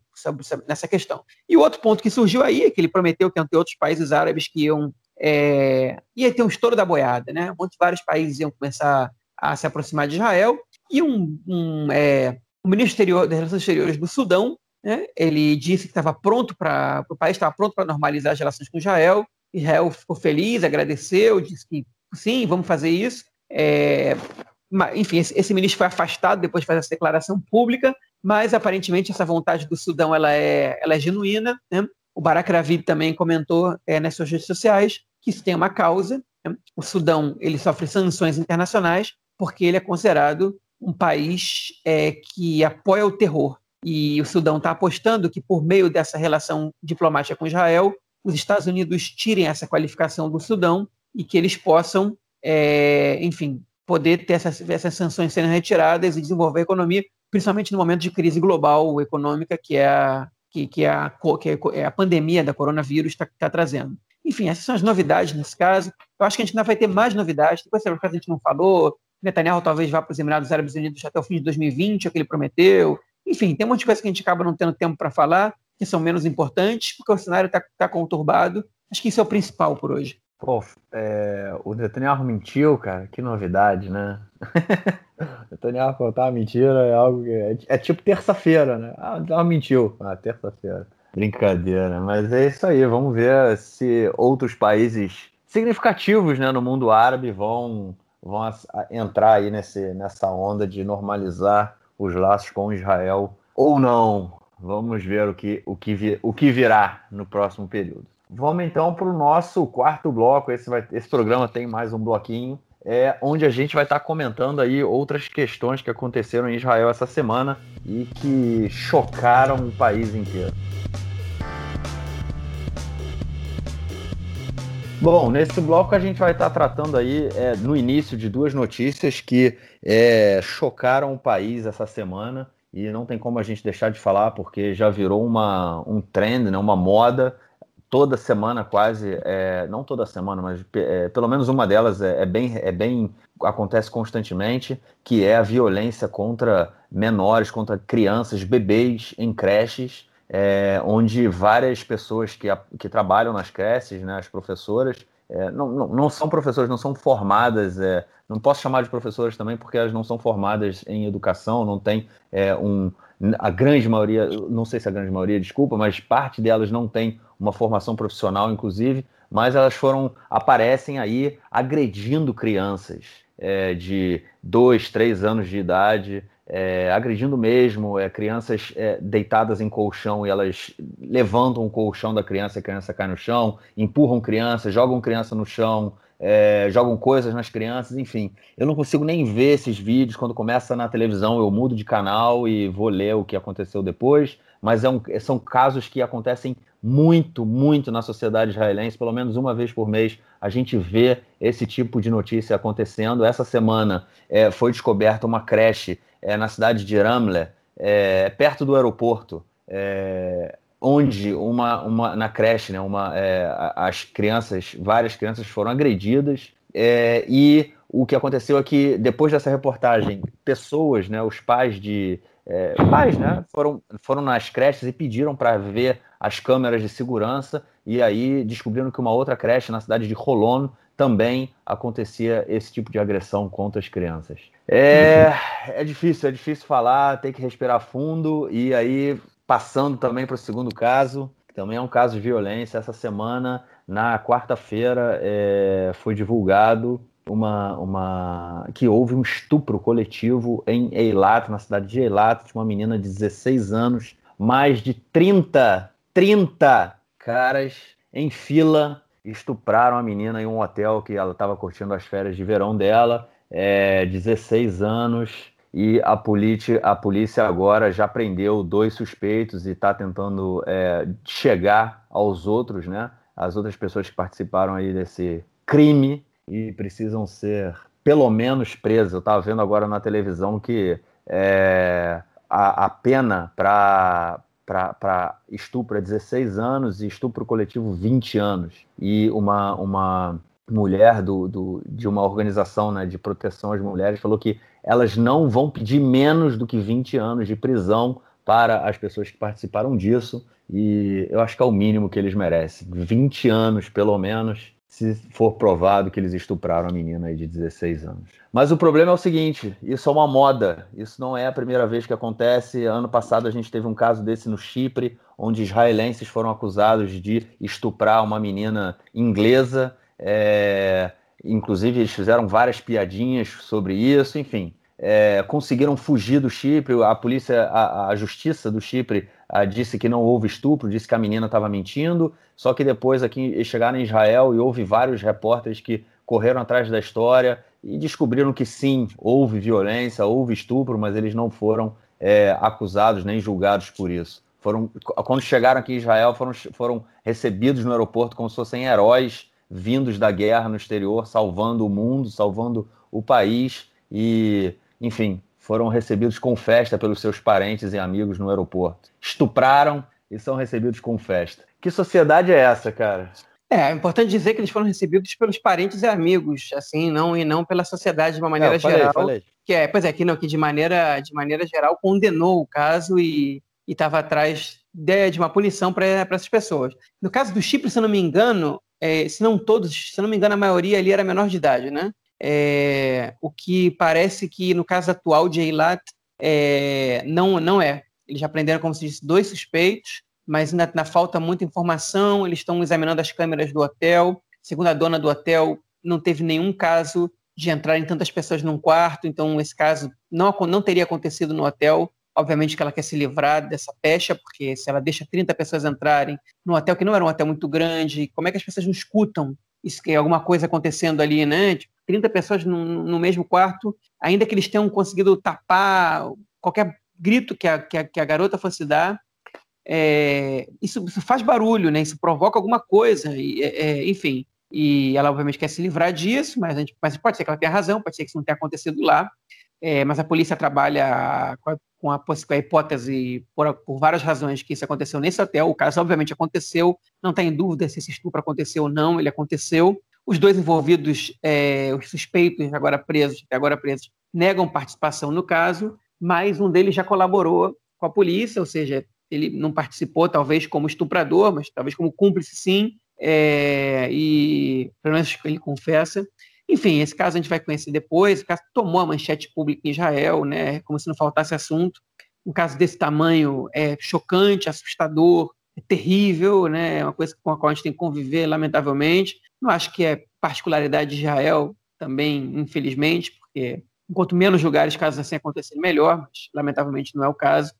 nessa questão. E o outro ponto que surgiu aí é que ele prometeu que iam ter outros países árabes que iam. É, ia ter um estouro da boiada, né? Muitos vários países iam começar a se aproximar de Israel, e um, um é, o ministro das Relações Exteriores do Sudão, né, ele disse que estava pronto para o país estava pronto para normalizar as relações com Israel. Israel ficou feliz, agradeceu, disse que sim, vamos fazer isso. É, enfim, esse, esse, ministro foi afastado depois de fazer essa declaração pública, mas aparentemente essa vontade do Sudão ela é, ela é genuína. Né? O Barak Ravid também comentou é, nas suas redes sociais que isso tem uma causa. Né? O Sudão ele sofre sanções internacionais porque ele é considerado um país é, que apoia o terror. E o Sudão está apostando que, por meio dessa relação diplomática com Israel, os Estados Unidos tirem essa qualificação do Sudão e que eles possam, é, enfim, poder ter essas, essas sanções sendo retiradas e desenvolver a economia, principalmente no momento de crise global econômica que é a, que, que é a, que é a pandemia da coronavírus está tá trazendo. Enfim, essas são as novidades nesse caso. Eu acho que a gente ainda vai ter mais novidades. Depois, se a gente não falou, Netanyahu talvez vá para os Emirados Árabes Unidos até o fim de 2020, é o que ele prometeu. Enfim, tem um monte de coisas que a gente acaba não tendo tempo para falar, que são menos importantes, porque o cenário está tá conturbado. Acho que isso é o principal por hoje. Pô, é, o Netanyahu mentiu, cara, que novidade, né? Netanyahu contar mentira é algo que. É, é tipo terça-feira, né? Ah, Netanyahu mentiu. Ah, terça-feira. Brincadeira, mas é isso aí. Vamos ver se outros países significativos né, no mundo árabe vão, vão entrar aí nesse, nessa onda de normalizar os laços com Israel ou não. Vamos ver o que, o que, vi, o que virá no próximo período. Vamos então para o nosso quarto bloco. Esse, vai, esse programa tem mais um bloquinho, é onde a gente vai estar comentando aí outras questões que aconteceram em Israel essa semana e que chocaram o país inteiro. Bom, nesse bloco a gente vai estar tratando aí é, no início de duas notícias que é, chocaram o país essa semana e não tem como a gente deixar de falar porque já virou uma, um trend, né, uma moda. Toda semana, quase, é, não toda semana, mas é, pelo menos uma delas é, é, bem, é bem acontece constantemente, que é a violência contra menores, contra crianças, bebês em creches é, onde várias pessoas que, que trabalham nas creches, né, as professoras, é, não, não, não, são professoras, não são formadas, é, não posso chamar de professoras também porque elas não são formadas em educação, não tem é, um. A grande maioria, não sei se a grande maioria, desculpa, mas parte delas não tem uma formação profissional, inclusive, mas elas foram, aparecem aí agredindo crianças é, de dois, três anos de idade, é, agredindo mesmo, é, crianças é, deitadas em colchão e elas levantam o colchão da criança, a criança cai no chão, empurram criança, jogam criança no chão, é, jogam coisas nas crianças, enfim. Eu não consigo nem ver esses vídeos. Quando começa na televisão, eu mudo de canal e vou ler o que aconteceu depois. Mas é um, são casos que acontecem muito, muito na sociedade israelense, pelo menos uma vez por mês a gente vê esse tipo de notícia acontecendo. Essa semana é, foi descoberta uma creche é, na cidade de Ramle, é, perto do aeroporto, é, onde uma, uma, na creche, né, uma, é, as crianças, várias crianças foram agredidas é, e o que aconteceu é que depois dessa reportagem, pessoas, né, os pais de é, pais, né, foram, foram nas creches e pediram para ver as câmeras de segurança e aí descobriram que uma outra creche na cidade de Rolon também acontecia esse tipo de agressão contra as crianças. É, é difícil, é difícil falar, tem que respirar fundo e aí passando também para o segundo caso, que também é um caso de violência. Essa semana, na quarta-feira, é, foi divulgado uma, uma que houve um estupro coletivo em Eilat, na cidade de Eilat, de uma menina de 16 anos, mais de 30, 30 caras em fila estupraram a menina em um hotel que ela estava curtindo as férias de verão dela, é, 16 anos, e a, a polícia agora já prendeu dois suspeitos e está tentando é, chegar aos outros, né? As outras pessoas que participaram aí desse crime e precisam ser pelo menos presas. Eu estava vendo agora na televisão que é, a, a pena para para estupro é 16 anos e estupro coletivo 20 anos. E uma, uma mulher do, do, de uma organização né, de proteção às mulheres falou que elas não vão pedir menos do que 20 anos de prisão para as pessoas que participaram disso. E eu acho que é o mínimo que eles merecem. 20 anos, pelo menos, se for provado que eles estupraram a menina de 16 anos. Mas o problema é o seguinte: isso é uma moda, isso não é a primeira vez que acontece. Ano passado a gente teve um caso desse no Chipre, onde israelenses foram acusados de estuprar uma menina inglesa. É... Inclusive, eles fizeram várias piadinhas sobre isso, enfim. É... conseguiram fugir do Chipre, a polícia, a, a justiça do Chipre a, disse que não houve estupro, disse que a menina estava mentindo, só que depois aqui chegaram em Israel e houve vários repórteres que correram atrás da história e descobriram que sim, houve violência, houve estupro, mas eles não foram é, acusados nem julgados por isso. Foram, quando chegaram aqui em Israel, foram, foram recebidos no aeroporto como se fossem heróis vindos da guerra no exterior, salvando o mundo, salvando o país. E, enfim, foram recebidos com festa pelos seus parentes e amigos no aeroporto. Estupraram e são recebidos com festa. Que sociedade é essa, cara? É, é importante dizer que eles foram recebidos pelos parentes e amigos, assim, não e não pela sociedade de uma maneira é, falei, geral. Falei. Que é, pois é, que não, que de maneira, de maneira geral condenou o caso e estava atrás de, de, uma punição para essas pessoas. No caso do Chipre, se não me engano, é, se não todos, se não me engano, a maioria ali era menor de idade, né? É, o que parece que no caso atual de Eilat é, não, não é. Eles já prenderam, como se disse, dois suspeitos, mas ainda, na falta muita informação. Eles estão examinando as câmeras do hotel. Segundo a dona do hotel, não teve nenhum caso de entrar em tantas pessoas num quarto, então esse caso não, não teria acontecido no hotel. Obviamente que ela quer se livrar dessa pecha, porque se ela deixa 30 pessoas entrarem no hotel, que não era um hotel muito grande, como é que as pessoas não escutam isso que é alguma coisa acontecendo ali, né? Tipo, 30 pessoas no, no, mesmo quarto, ainda que eles tenham conseguido tapar qualquer grito que a, que a, que a garota fosse dar, é, isso, isso, faz barulho, né? Isso provoca alguma coisa, e, é, é enfim. E ela obviamente quer se livrar disso, mas, a gente, mas pode ser que ela tenha razão, pode ser que isso não tenha acontecido lá. É, mas a polícia trabalha com a, com a, com a hipótese, por, por, várias razões, que isso aconteceu nesse hotel. O caso, obviamente, aconteceu, não está em dúvida se esse estupro aconteceu ou não, ele aconteceu. Os dois envolvidos, é, os suspeitos, agora presos, agora presos, negam participação no caso, mas um deles já colaborou com a polícia, ou seja, ele não participou, talvez como estuprador, mas talvez como cúmplice, sim, é, e pelo menos ele confessa. Enfim, esse caso a gente vai conhecer depois. O caso tomou a manchete pública em Israel, né? Como se não faltasse assunto. Um caso desse tamanho é chocante, assustador, é terrível, né? É uma coisa com a qual a gente tem que conviver, lamentavelmente. Não acho que é particularidade de Israel também, infelizmente, porque enquanto menos lugares casos assim acontecerem, melhor, mas lamentavelmente não é o caso.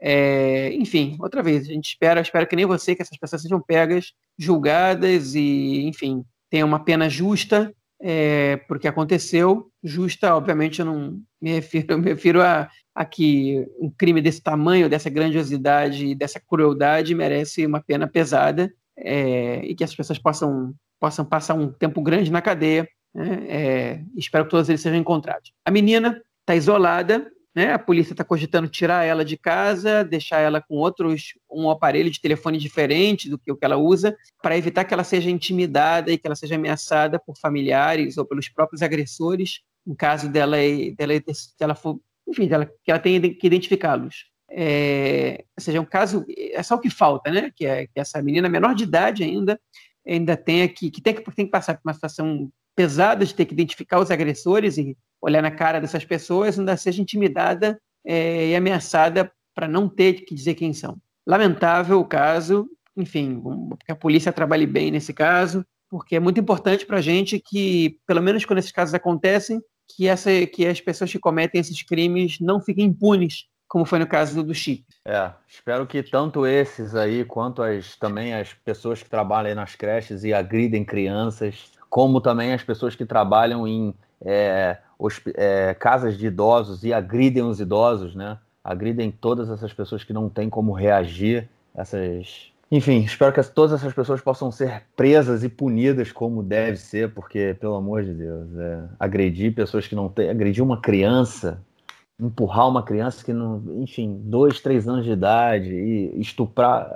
É, enfim, outra vez, a gente espera, espera que nem você, que essas pessoas sejam pegas, julgadas e, enfim, tenham uma pena justa é, porque aconteceu. Justa, obviamente, eu não me refiro, me refiro a, a que um crime desse tamanho, dessa grandiosidade dessa crueldade merece uma pena pesada é, e que as pessoas possam, possam passar um tempo grande na cadeia. Né? É, espero que todos eles sejam encontrados. A menina está isolada, né? A polícia está cogitando tirar ela de casa, deixar ela com outros, um aparelho de telefone diferente do que o que ela usa, para evitar que ela seja intimidada e que ela seja ameaçada por familiares ou pelos próprios agressores, em caso dela, dela, dela for, enfim, dela, que ela tenha que identificá-los. É, ou seja, é um caso, é só o que falta, né? Que, é, que essa menina menor de idade ainda ainda tenha que, que tem que, tem que passar por uma situação pesada de ter que identificar os agressores e olhar na cara dessas pessoas, ainda seja intimidada é, e ameaçada para não ter que dizer quem são. Lamentável o caso, enfim, que a polícia trabalhe bem nesse caso, porque é muito importante para a gente que, pelo menos quando esses casos acontecem, que, essa, que as pessoas que cometem esses crimes não fiquem impunes, como foi no caso do Chip. É, espero que tanto esses aí, quanto as, também as pessoas que trabalham nas creches e agridem crianças, como também as pessoas que trabalham em é, é, casas de idosos e agridem os idosos, né? Agridem todas essas pessoas que não têm como reagir, essas. Enfim, espero que todas essas pessoas possam ser presas e punidas como deve ser, porque, pelo amor de Deus, é, agredir pessoas que não têm. Agredir uma criança, empurrar uma criança que não, enfim, dois, três anos de idade e estuprar,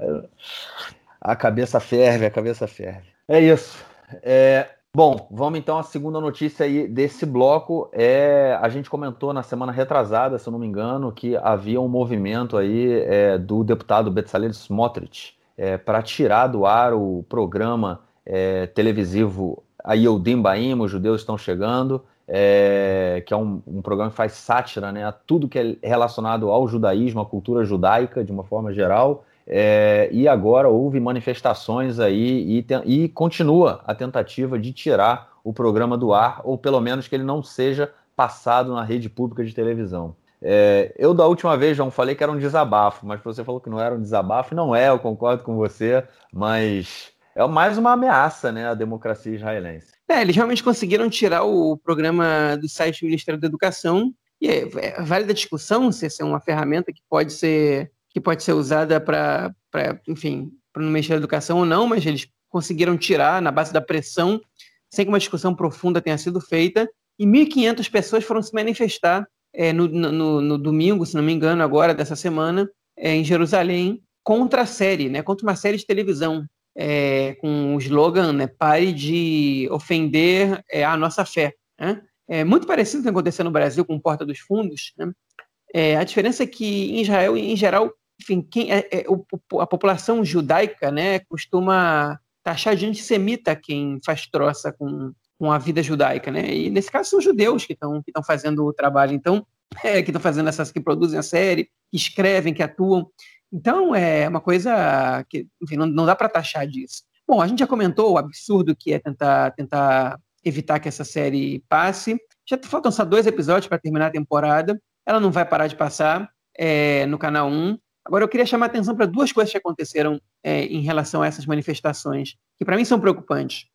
a cabeça ferve, a cabeça ferve. É isso. É, bom, vamos então à segunda notícia aí desse bloco. É, a gente comentou na semana retrasada, se eu não me engano, que havia um movimento aí é, do deputado Betzalel Smotrich é, para tirar do ar o programa é, televisivo Ayodim Baim, os judeus estão chegando é, que é um, um, programa que faz sátira né, a tudo que é relacionado ao judaísmo, à cultura judaica, de uma forma geral. É, e agora houve manifestações aí e, e continua a tentativa de tirar o programa do ar, ou pelo menos que ele não seja passado na rede pública de televisão. É, eu, da última vez, João, falei que era um desabafo, mas você falou que não era um desabafo, não é, eu concordo com você, mas é mais uma ameaça né, à democracia israelense. É, eles realmente conseguiram tirar o programa do site do Ministério da Educação. E é, é válida discussão se essa é uma ferramenta que pode ser, que pode ser usada para, enfim, para o Ministério da Educação ou não, mas eles conseguiram tirar na base da pressão, sem que uma discussão profunda tenha sido feita. E 1.500 pessoas foram se manifestar é, no, no, no, domingo, se não me engano, agora dessa semana, é, em Jerusalém, contra a série, né, contra uma série de televisão é, com o slogan né, pare de ofender é, a nossa fé. Né? É muito parecido com o que aconteceu no Brasil com Porta dos Fundos. Né? É, a diferença é que em Israel, em geral, enfim, quem é, o, a população judaica né, costuma taxar de antissemita quem faz troça com, com a vida judaica. Né? E nesse caso são judeus que estão que fazendo o trabalho. Então, é, que estão fazendo essas, que produzem a série, que escrevem, que atuam. Então, é uma coisa que, enfim, não, não dá para taxar disso. Bom, a gente já comentou o absurdo que é tentar, tentar evitar que essa série passe. Já faltam só dois episódios para terminar a temporada. Ela não vai parar de passar é, no canal 1. Agora, eu queria chamar a atenção para duas coisas que aconteceram é, em relação a essas manifestações, que para mim são preocupantes,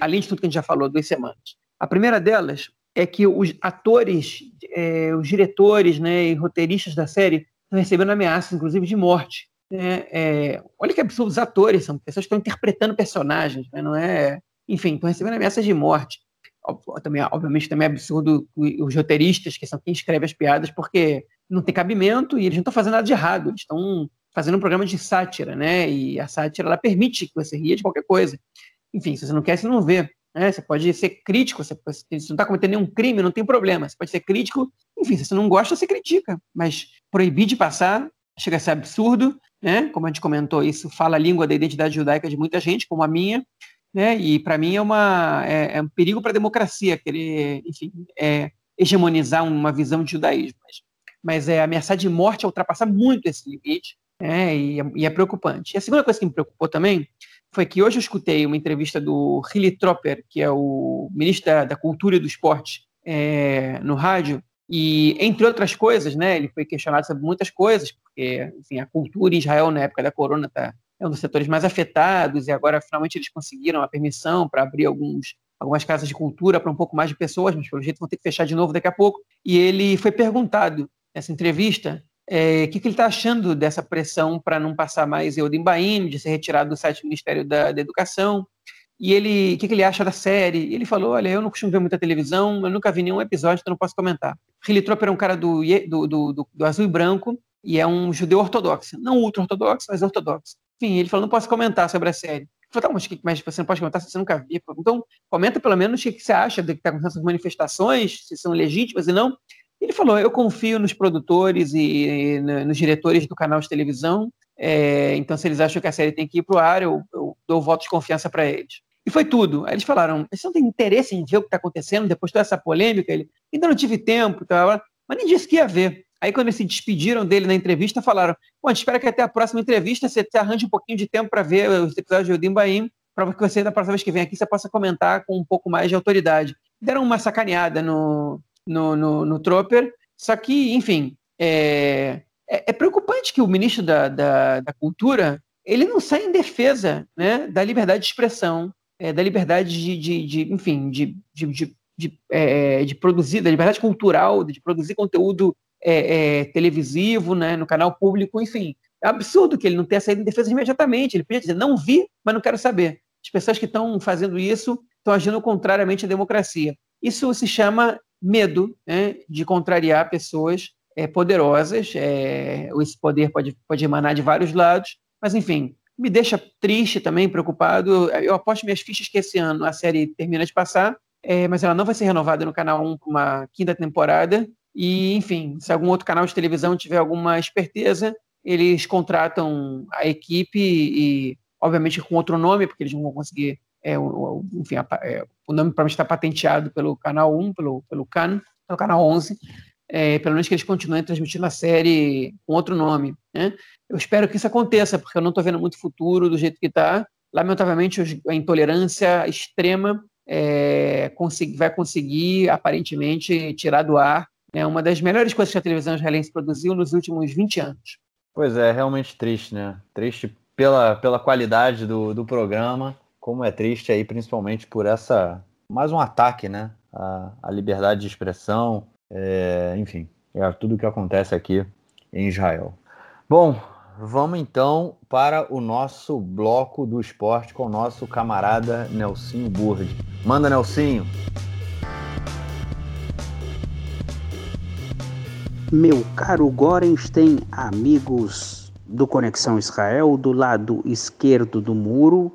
além de tudo que a gente já falou, duas semanas. A primeira delas é que os atores, é, os diretores né, e roteiristas da série estão recebendo ameaças, inclusive de morte. É, é, olha que absurdo, os atores são pessoas que estão interpretando personagens, né, não é? Enfim, estão recebendo ameaças de morte. Também, obviamente, também é absurdo os roteiristas, que são quem escreve as piadas, porque não tem cabimento e eles não estão fazendo nada de errado. Eles estão fazendo um programa de sátira, né? E a sátira ela permite que você ria de qualquer coisa. Enfim, se você não quer, você não vê. Né? Você pode ser crítico, você, você não está cometendo nenhum crime, não tem problema. Você pode ser crítico, enfim, se você não gosta, você critica. Mas proibir de passar chega a ser absurdo, né? Como a gente comentou, isso fala a língua da identidade judaica de muita gente, como a minha, né? E para mim é uma é, é um perigo para a democracia querer, enfim, é, hegemonizar uma visão de judaísmo. Mas, mas é ameaçar de morte é ultrapassar muito esse limite, né? E, e é preocupante. E a segunda coisa que me preocupou também foi que hoje eu escutei uma entrevista do Hilly Tropper, que é o ministro da, Cultura e do Esporte, é, no rádio, e, entre outras coisas, né, ele foi questionado sobre muitas coisas, porque enfim, a cultura em Israel, na época da corona, tá, é um dos setores mais afetados, e agora finalmente eles conseguiram a permissão para abrir alguns, algumas casas de cultura para um pouco mais de pessoas, mas pelo jeito vão ter que fechar de novo daqui a pouco. E ele foi perguntado nessa entrevista é, o que, que ele está achando dessa pressão para não passar mais Eudim Baim, de ser retirado do site do Ministério da, da Educação, e ele, o que, que, ele acha da série? Ele falou, olha, eu não costumo ver muita televisão, eu nunca vi nenhum episódio, então não posso comentar. Hilly Tropper é um cara do, do, do, do, azul e branco, e é um judeu ortodoxo, não ultra-ortodoxo, mas ortodoxo. Enfim, ele falou, não posso comentar sobre a série. Eu falei, tá, mas, mas você não pode comentar se você nunca viu. Então, comenta pelo menos o que, que você acha do que está acontecendo essas manifestações, se são legítimas e não. Ele falou: eu confio nos produtores e, nos diretores do canal de televisão, é, então se eles acham que a série tem que ir para o ar, eu, eu dou voto de confiança para eles. E foi tudo. Aí eles falaram: você não tem interesse em ver o que está acontecendo depois de toda essa polêmica? Ele ainda não tive tempo, tá? mas nem disse que ia ver. Aí, quando eles se despediram dele na entrevista, falaram: Bom, a gente espera que até a próxima entrevista você arranje um pouquinho de tempo para ver os episódios de Odim Baim, para que você, da próxima vez que vem aqui, você possa comentar com um pouco mais de autoridade. Deram uma sacaneada no, no, no, no Tropper. Só que, enfim, é, é, é preocupante que o ministro da, da, da, Cultura ele não sai em defesa né, da liberdade de expressão, é, da liberdade de, de, de enfim, de, de, de, de, é, de, produzir, da liberdade cultural, de produzir conteúdo é, é, televisivo né, no canal público, enfim. É absurdo que ele não tenha saído em defesa imediatamente. Ele podia dizer, não vi, mas não quero saber. As pessoas que estão fazendo isso estão agindo contrariamente à democracia. Isso se chama medo né, de contrariar pessoas é, poderosas. É, esse poder pode, pode emanar de vários lados, mas enfim, me deixa triste também, preocupado. Eu aposto minhas fichas que esse ano a série termina de passar, é, mas ela não vai ser renovada no canal 1 para uma quinta temporada. E, enfim, se algum outro canal de televisão tiver alguma esperteza, eles contratam a equipe e, obviamente, com outro nome, porque eles não vão conseguir. É, enfim, a, é, o nome provavelmente está patenteado pelo canal 1, pelo, pelo CAN, pelo canal 11 é, pelo menos que eles continuem transmitindo a série com outro nome. Né? Eu espero que isso aconteça, porque eu não estou vendo muito futuro do jeito que está. Lamentavelmente, a intolerância extrema é, vai conseguir, aparentemente, tirar do ar né, uma das melhores coisas que a televisão israelense produziu nos últimos 20 anos. Pois é, realmente triste, né? Triste pela, pela qualidade do, do programa, como é triste aí, principalmente por essa. Mais um ataque, né? A, liberdade de expressão, é, enfim, é tudo o que acontece aqui em Israel. Bom, vamos então para o nosso bloco do esporte com o nosso camarada Nelsinho Burd. Manda, Nelsinho! Meu caro Gorenstein, amigos do Conexão Israel, do lado esquerdo do muro,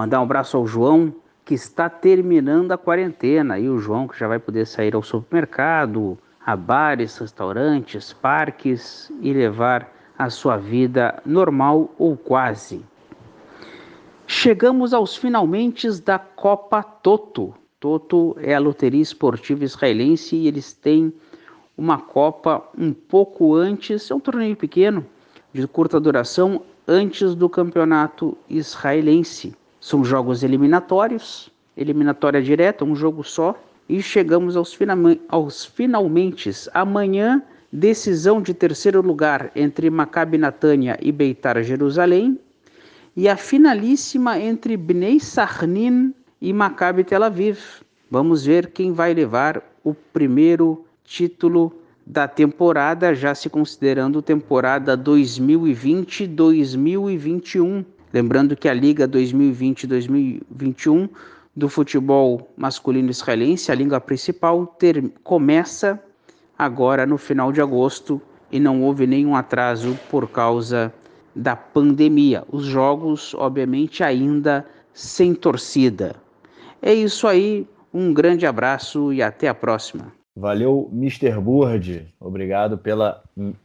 mandar um abraço ao João, que está terminando a quarentena. E o João que já vai poder sair ao supermercado, a bares, restaurantes, parques e levar a sua vida normal ou quase. Chegamos aos finalmente da Copa Toto. Toto é a loteria esportiva israelense e eles têm uma Copa um pouco antes, é um torneio pequeno, de curta duração, antes do campeonato israelense. São jogos eliminatórios, eliminatória direta, um jogo só, e chegamos aos, aos finalmente. Amanhã, decisão de terceiro lugar entre Maccabi Natânia e Beitar Jerusalém, e a finalíssima entre Bnei Sarnin e Maccabi Tel Aviv. Vamos ver quem vai levar o primeiro título da temporada, já se considerando temporada 2020-2021. Lembrando que a Liga 2020-2021 do futebol masculino israelense, a língua principal, ter, começa agora no final de agosto e não houve nenhum atraso por causa da pandemia. Os jogos, obviamente, ainda sem torcida. É isso aí, um grande abraço e até a próxima. Valeu, Mr. Burd. Obrigado pela,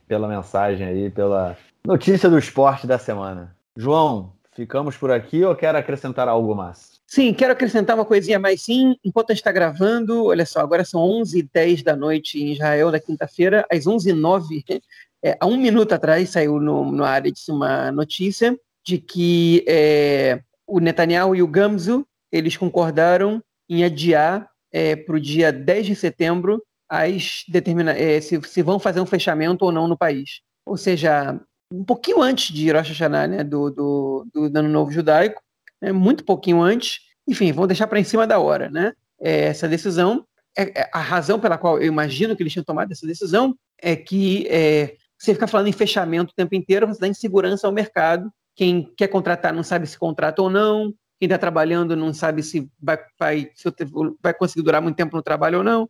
pela mensagem aí, pela notícia do esporte da semana. João, ficamos por aqui ou quer acrescentar algo mais? Sim, quero acrescentar uma coisinha mais sim. Enquanto a gente está gravando, olha só, agora são 11h10 da noite em Israel, na quinta-feira, às 11h09, é, há um minuto atrás saiu no, no Aretz uma notícia de que é, o Netanyahu e o Gamzu, eles concordaram em adiar é, para o dia 10 de setembro as determina é, se, se vão fazer um fechamento ou não no país. Ou seja, um pouquinho antes de Rosh Hashanah, né, do, do, do Ano Novo Judaico, né, muito pouquinho antes, enfim, vão deixar para em cima da hora, né? É, essa decisão, é, é, a razão pela qual eu imagino que eles tinham tomado essa decisão é que é, você fica falando em fechamento o tempo inteiro, você dá insegurança ao mercado, quem quer contratar não sabe se contrata ou não, quem está trabalhando não sabe se vai, vai, se vai conseguir durar muito tempo no trabalho ou não.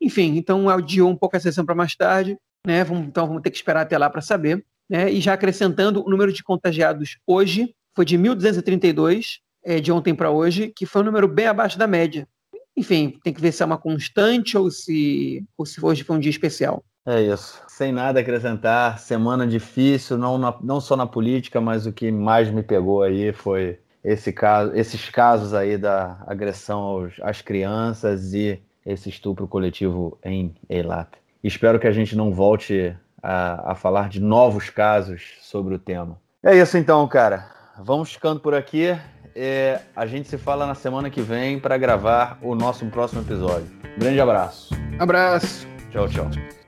Enfim, então adiou um pouco a sessão para mais tarde, né? Vamos, então vamos ter que esperar até lá para saber. Né? E já acrescentando, o número de contagiados hoje foi de 1.232, é, de ontem para hoje, que foi um número bem abaixo da média. Enfim, tem que ver se é uma constante ou se, ou se hoje foi um dia especial. É isso. Sem nada a acrescentar, semana difícil, não, na, não só na política, mas o que mais me pegou aí foi esse caso, esses casos aí da agressão aos, às crianças e esse estupro coletivo em Eilat. Espero que a gente não volte a, a falar de novos casos sobre o tema. É isso então, cara. Vamos ficando por aqui. É, a gente se fala na semana que vem para gravar o nosso próximo episódio. Grande abraço. Abraço. Tchau, tchau.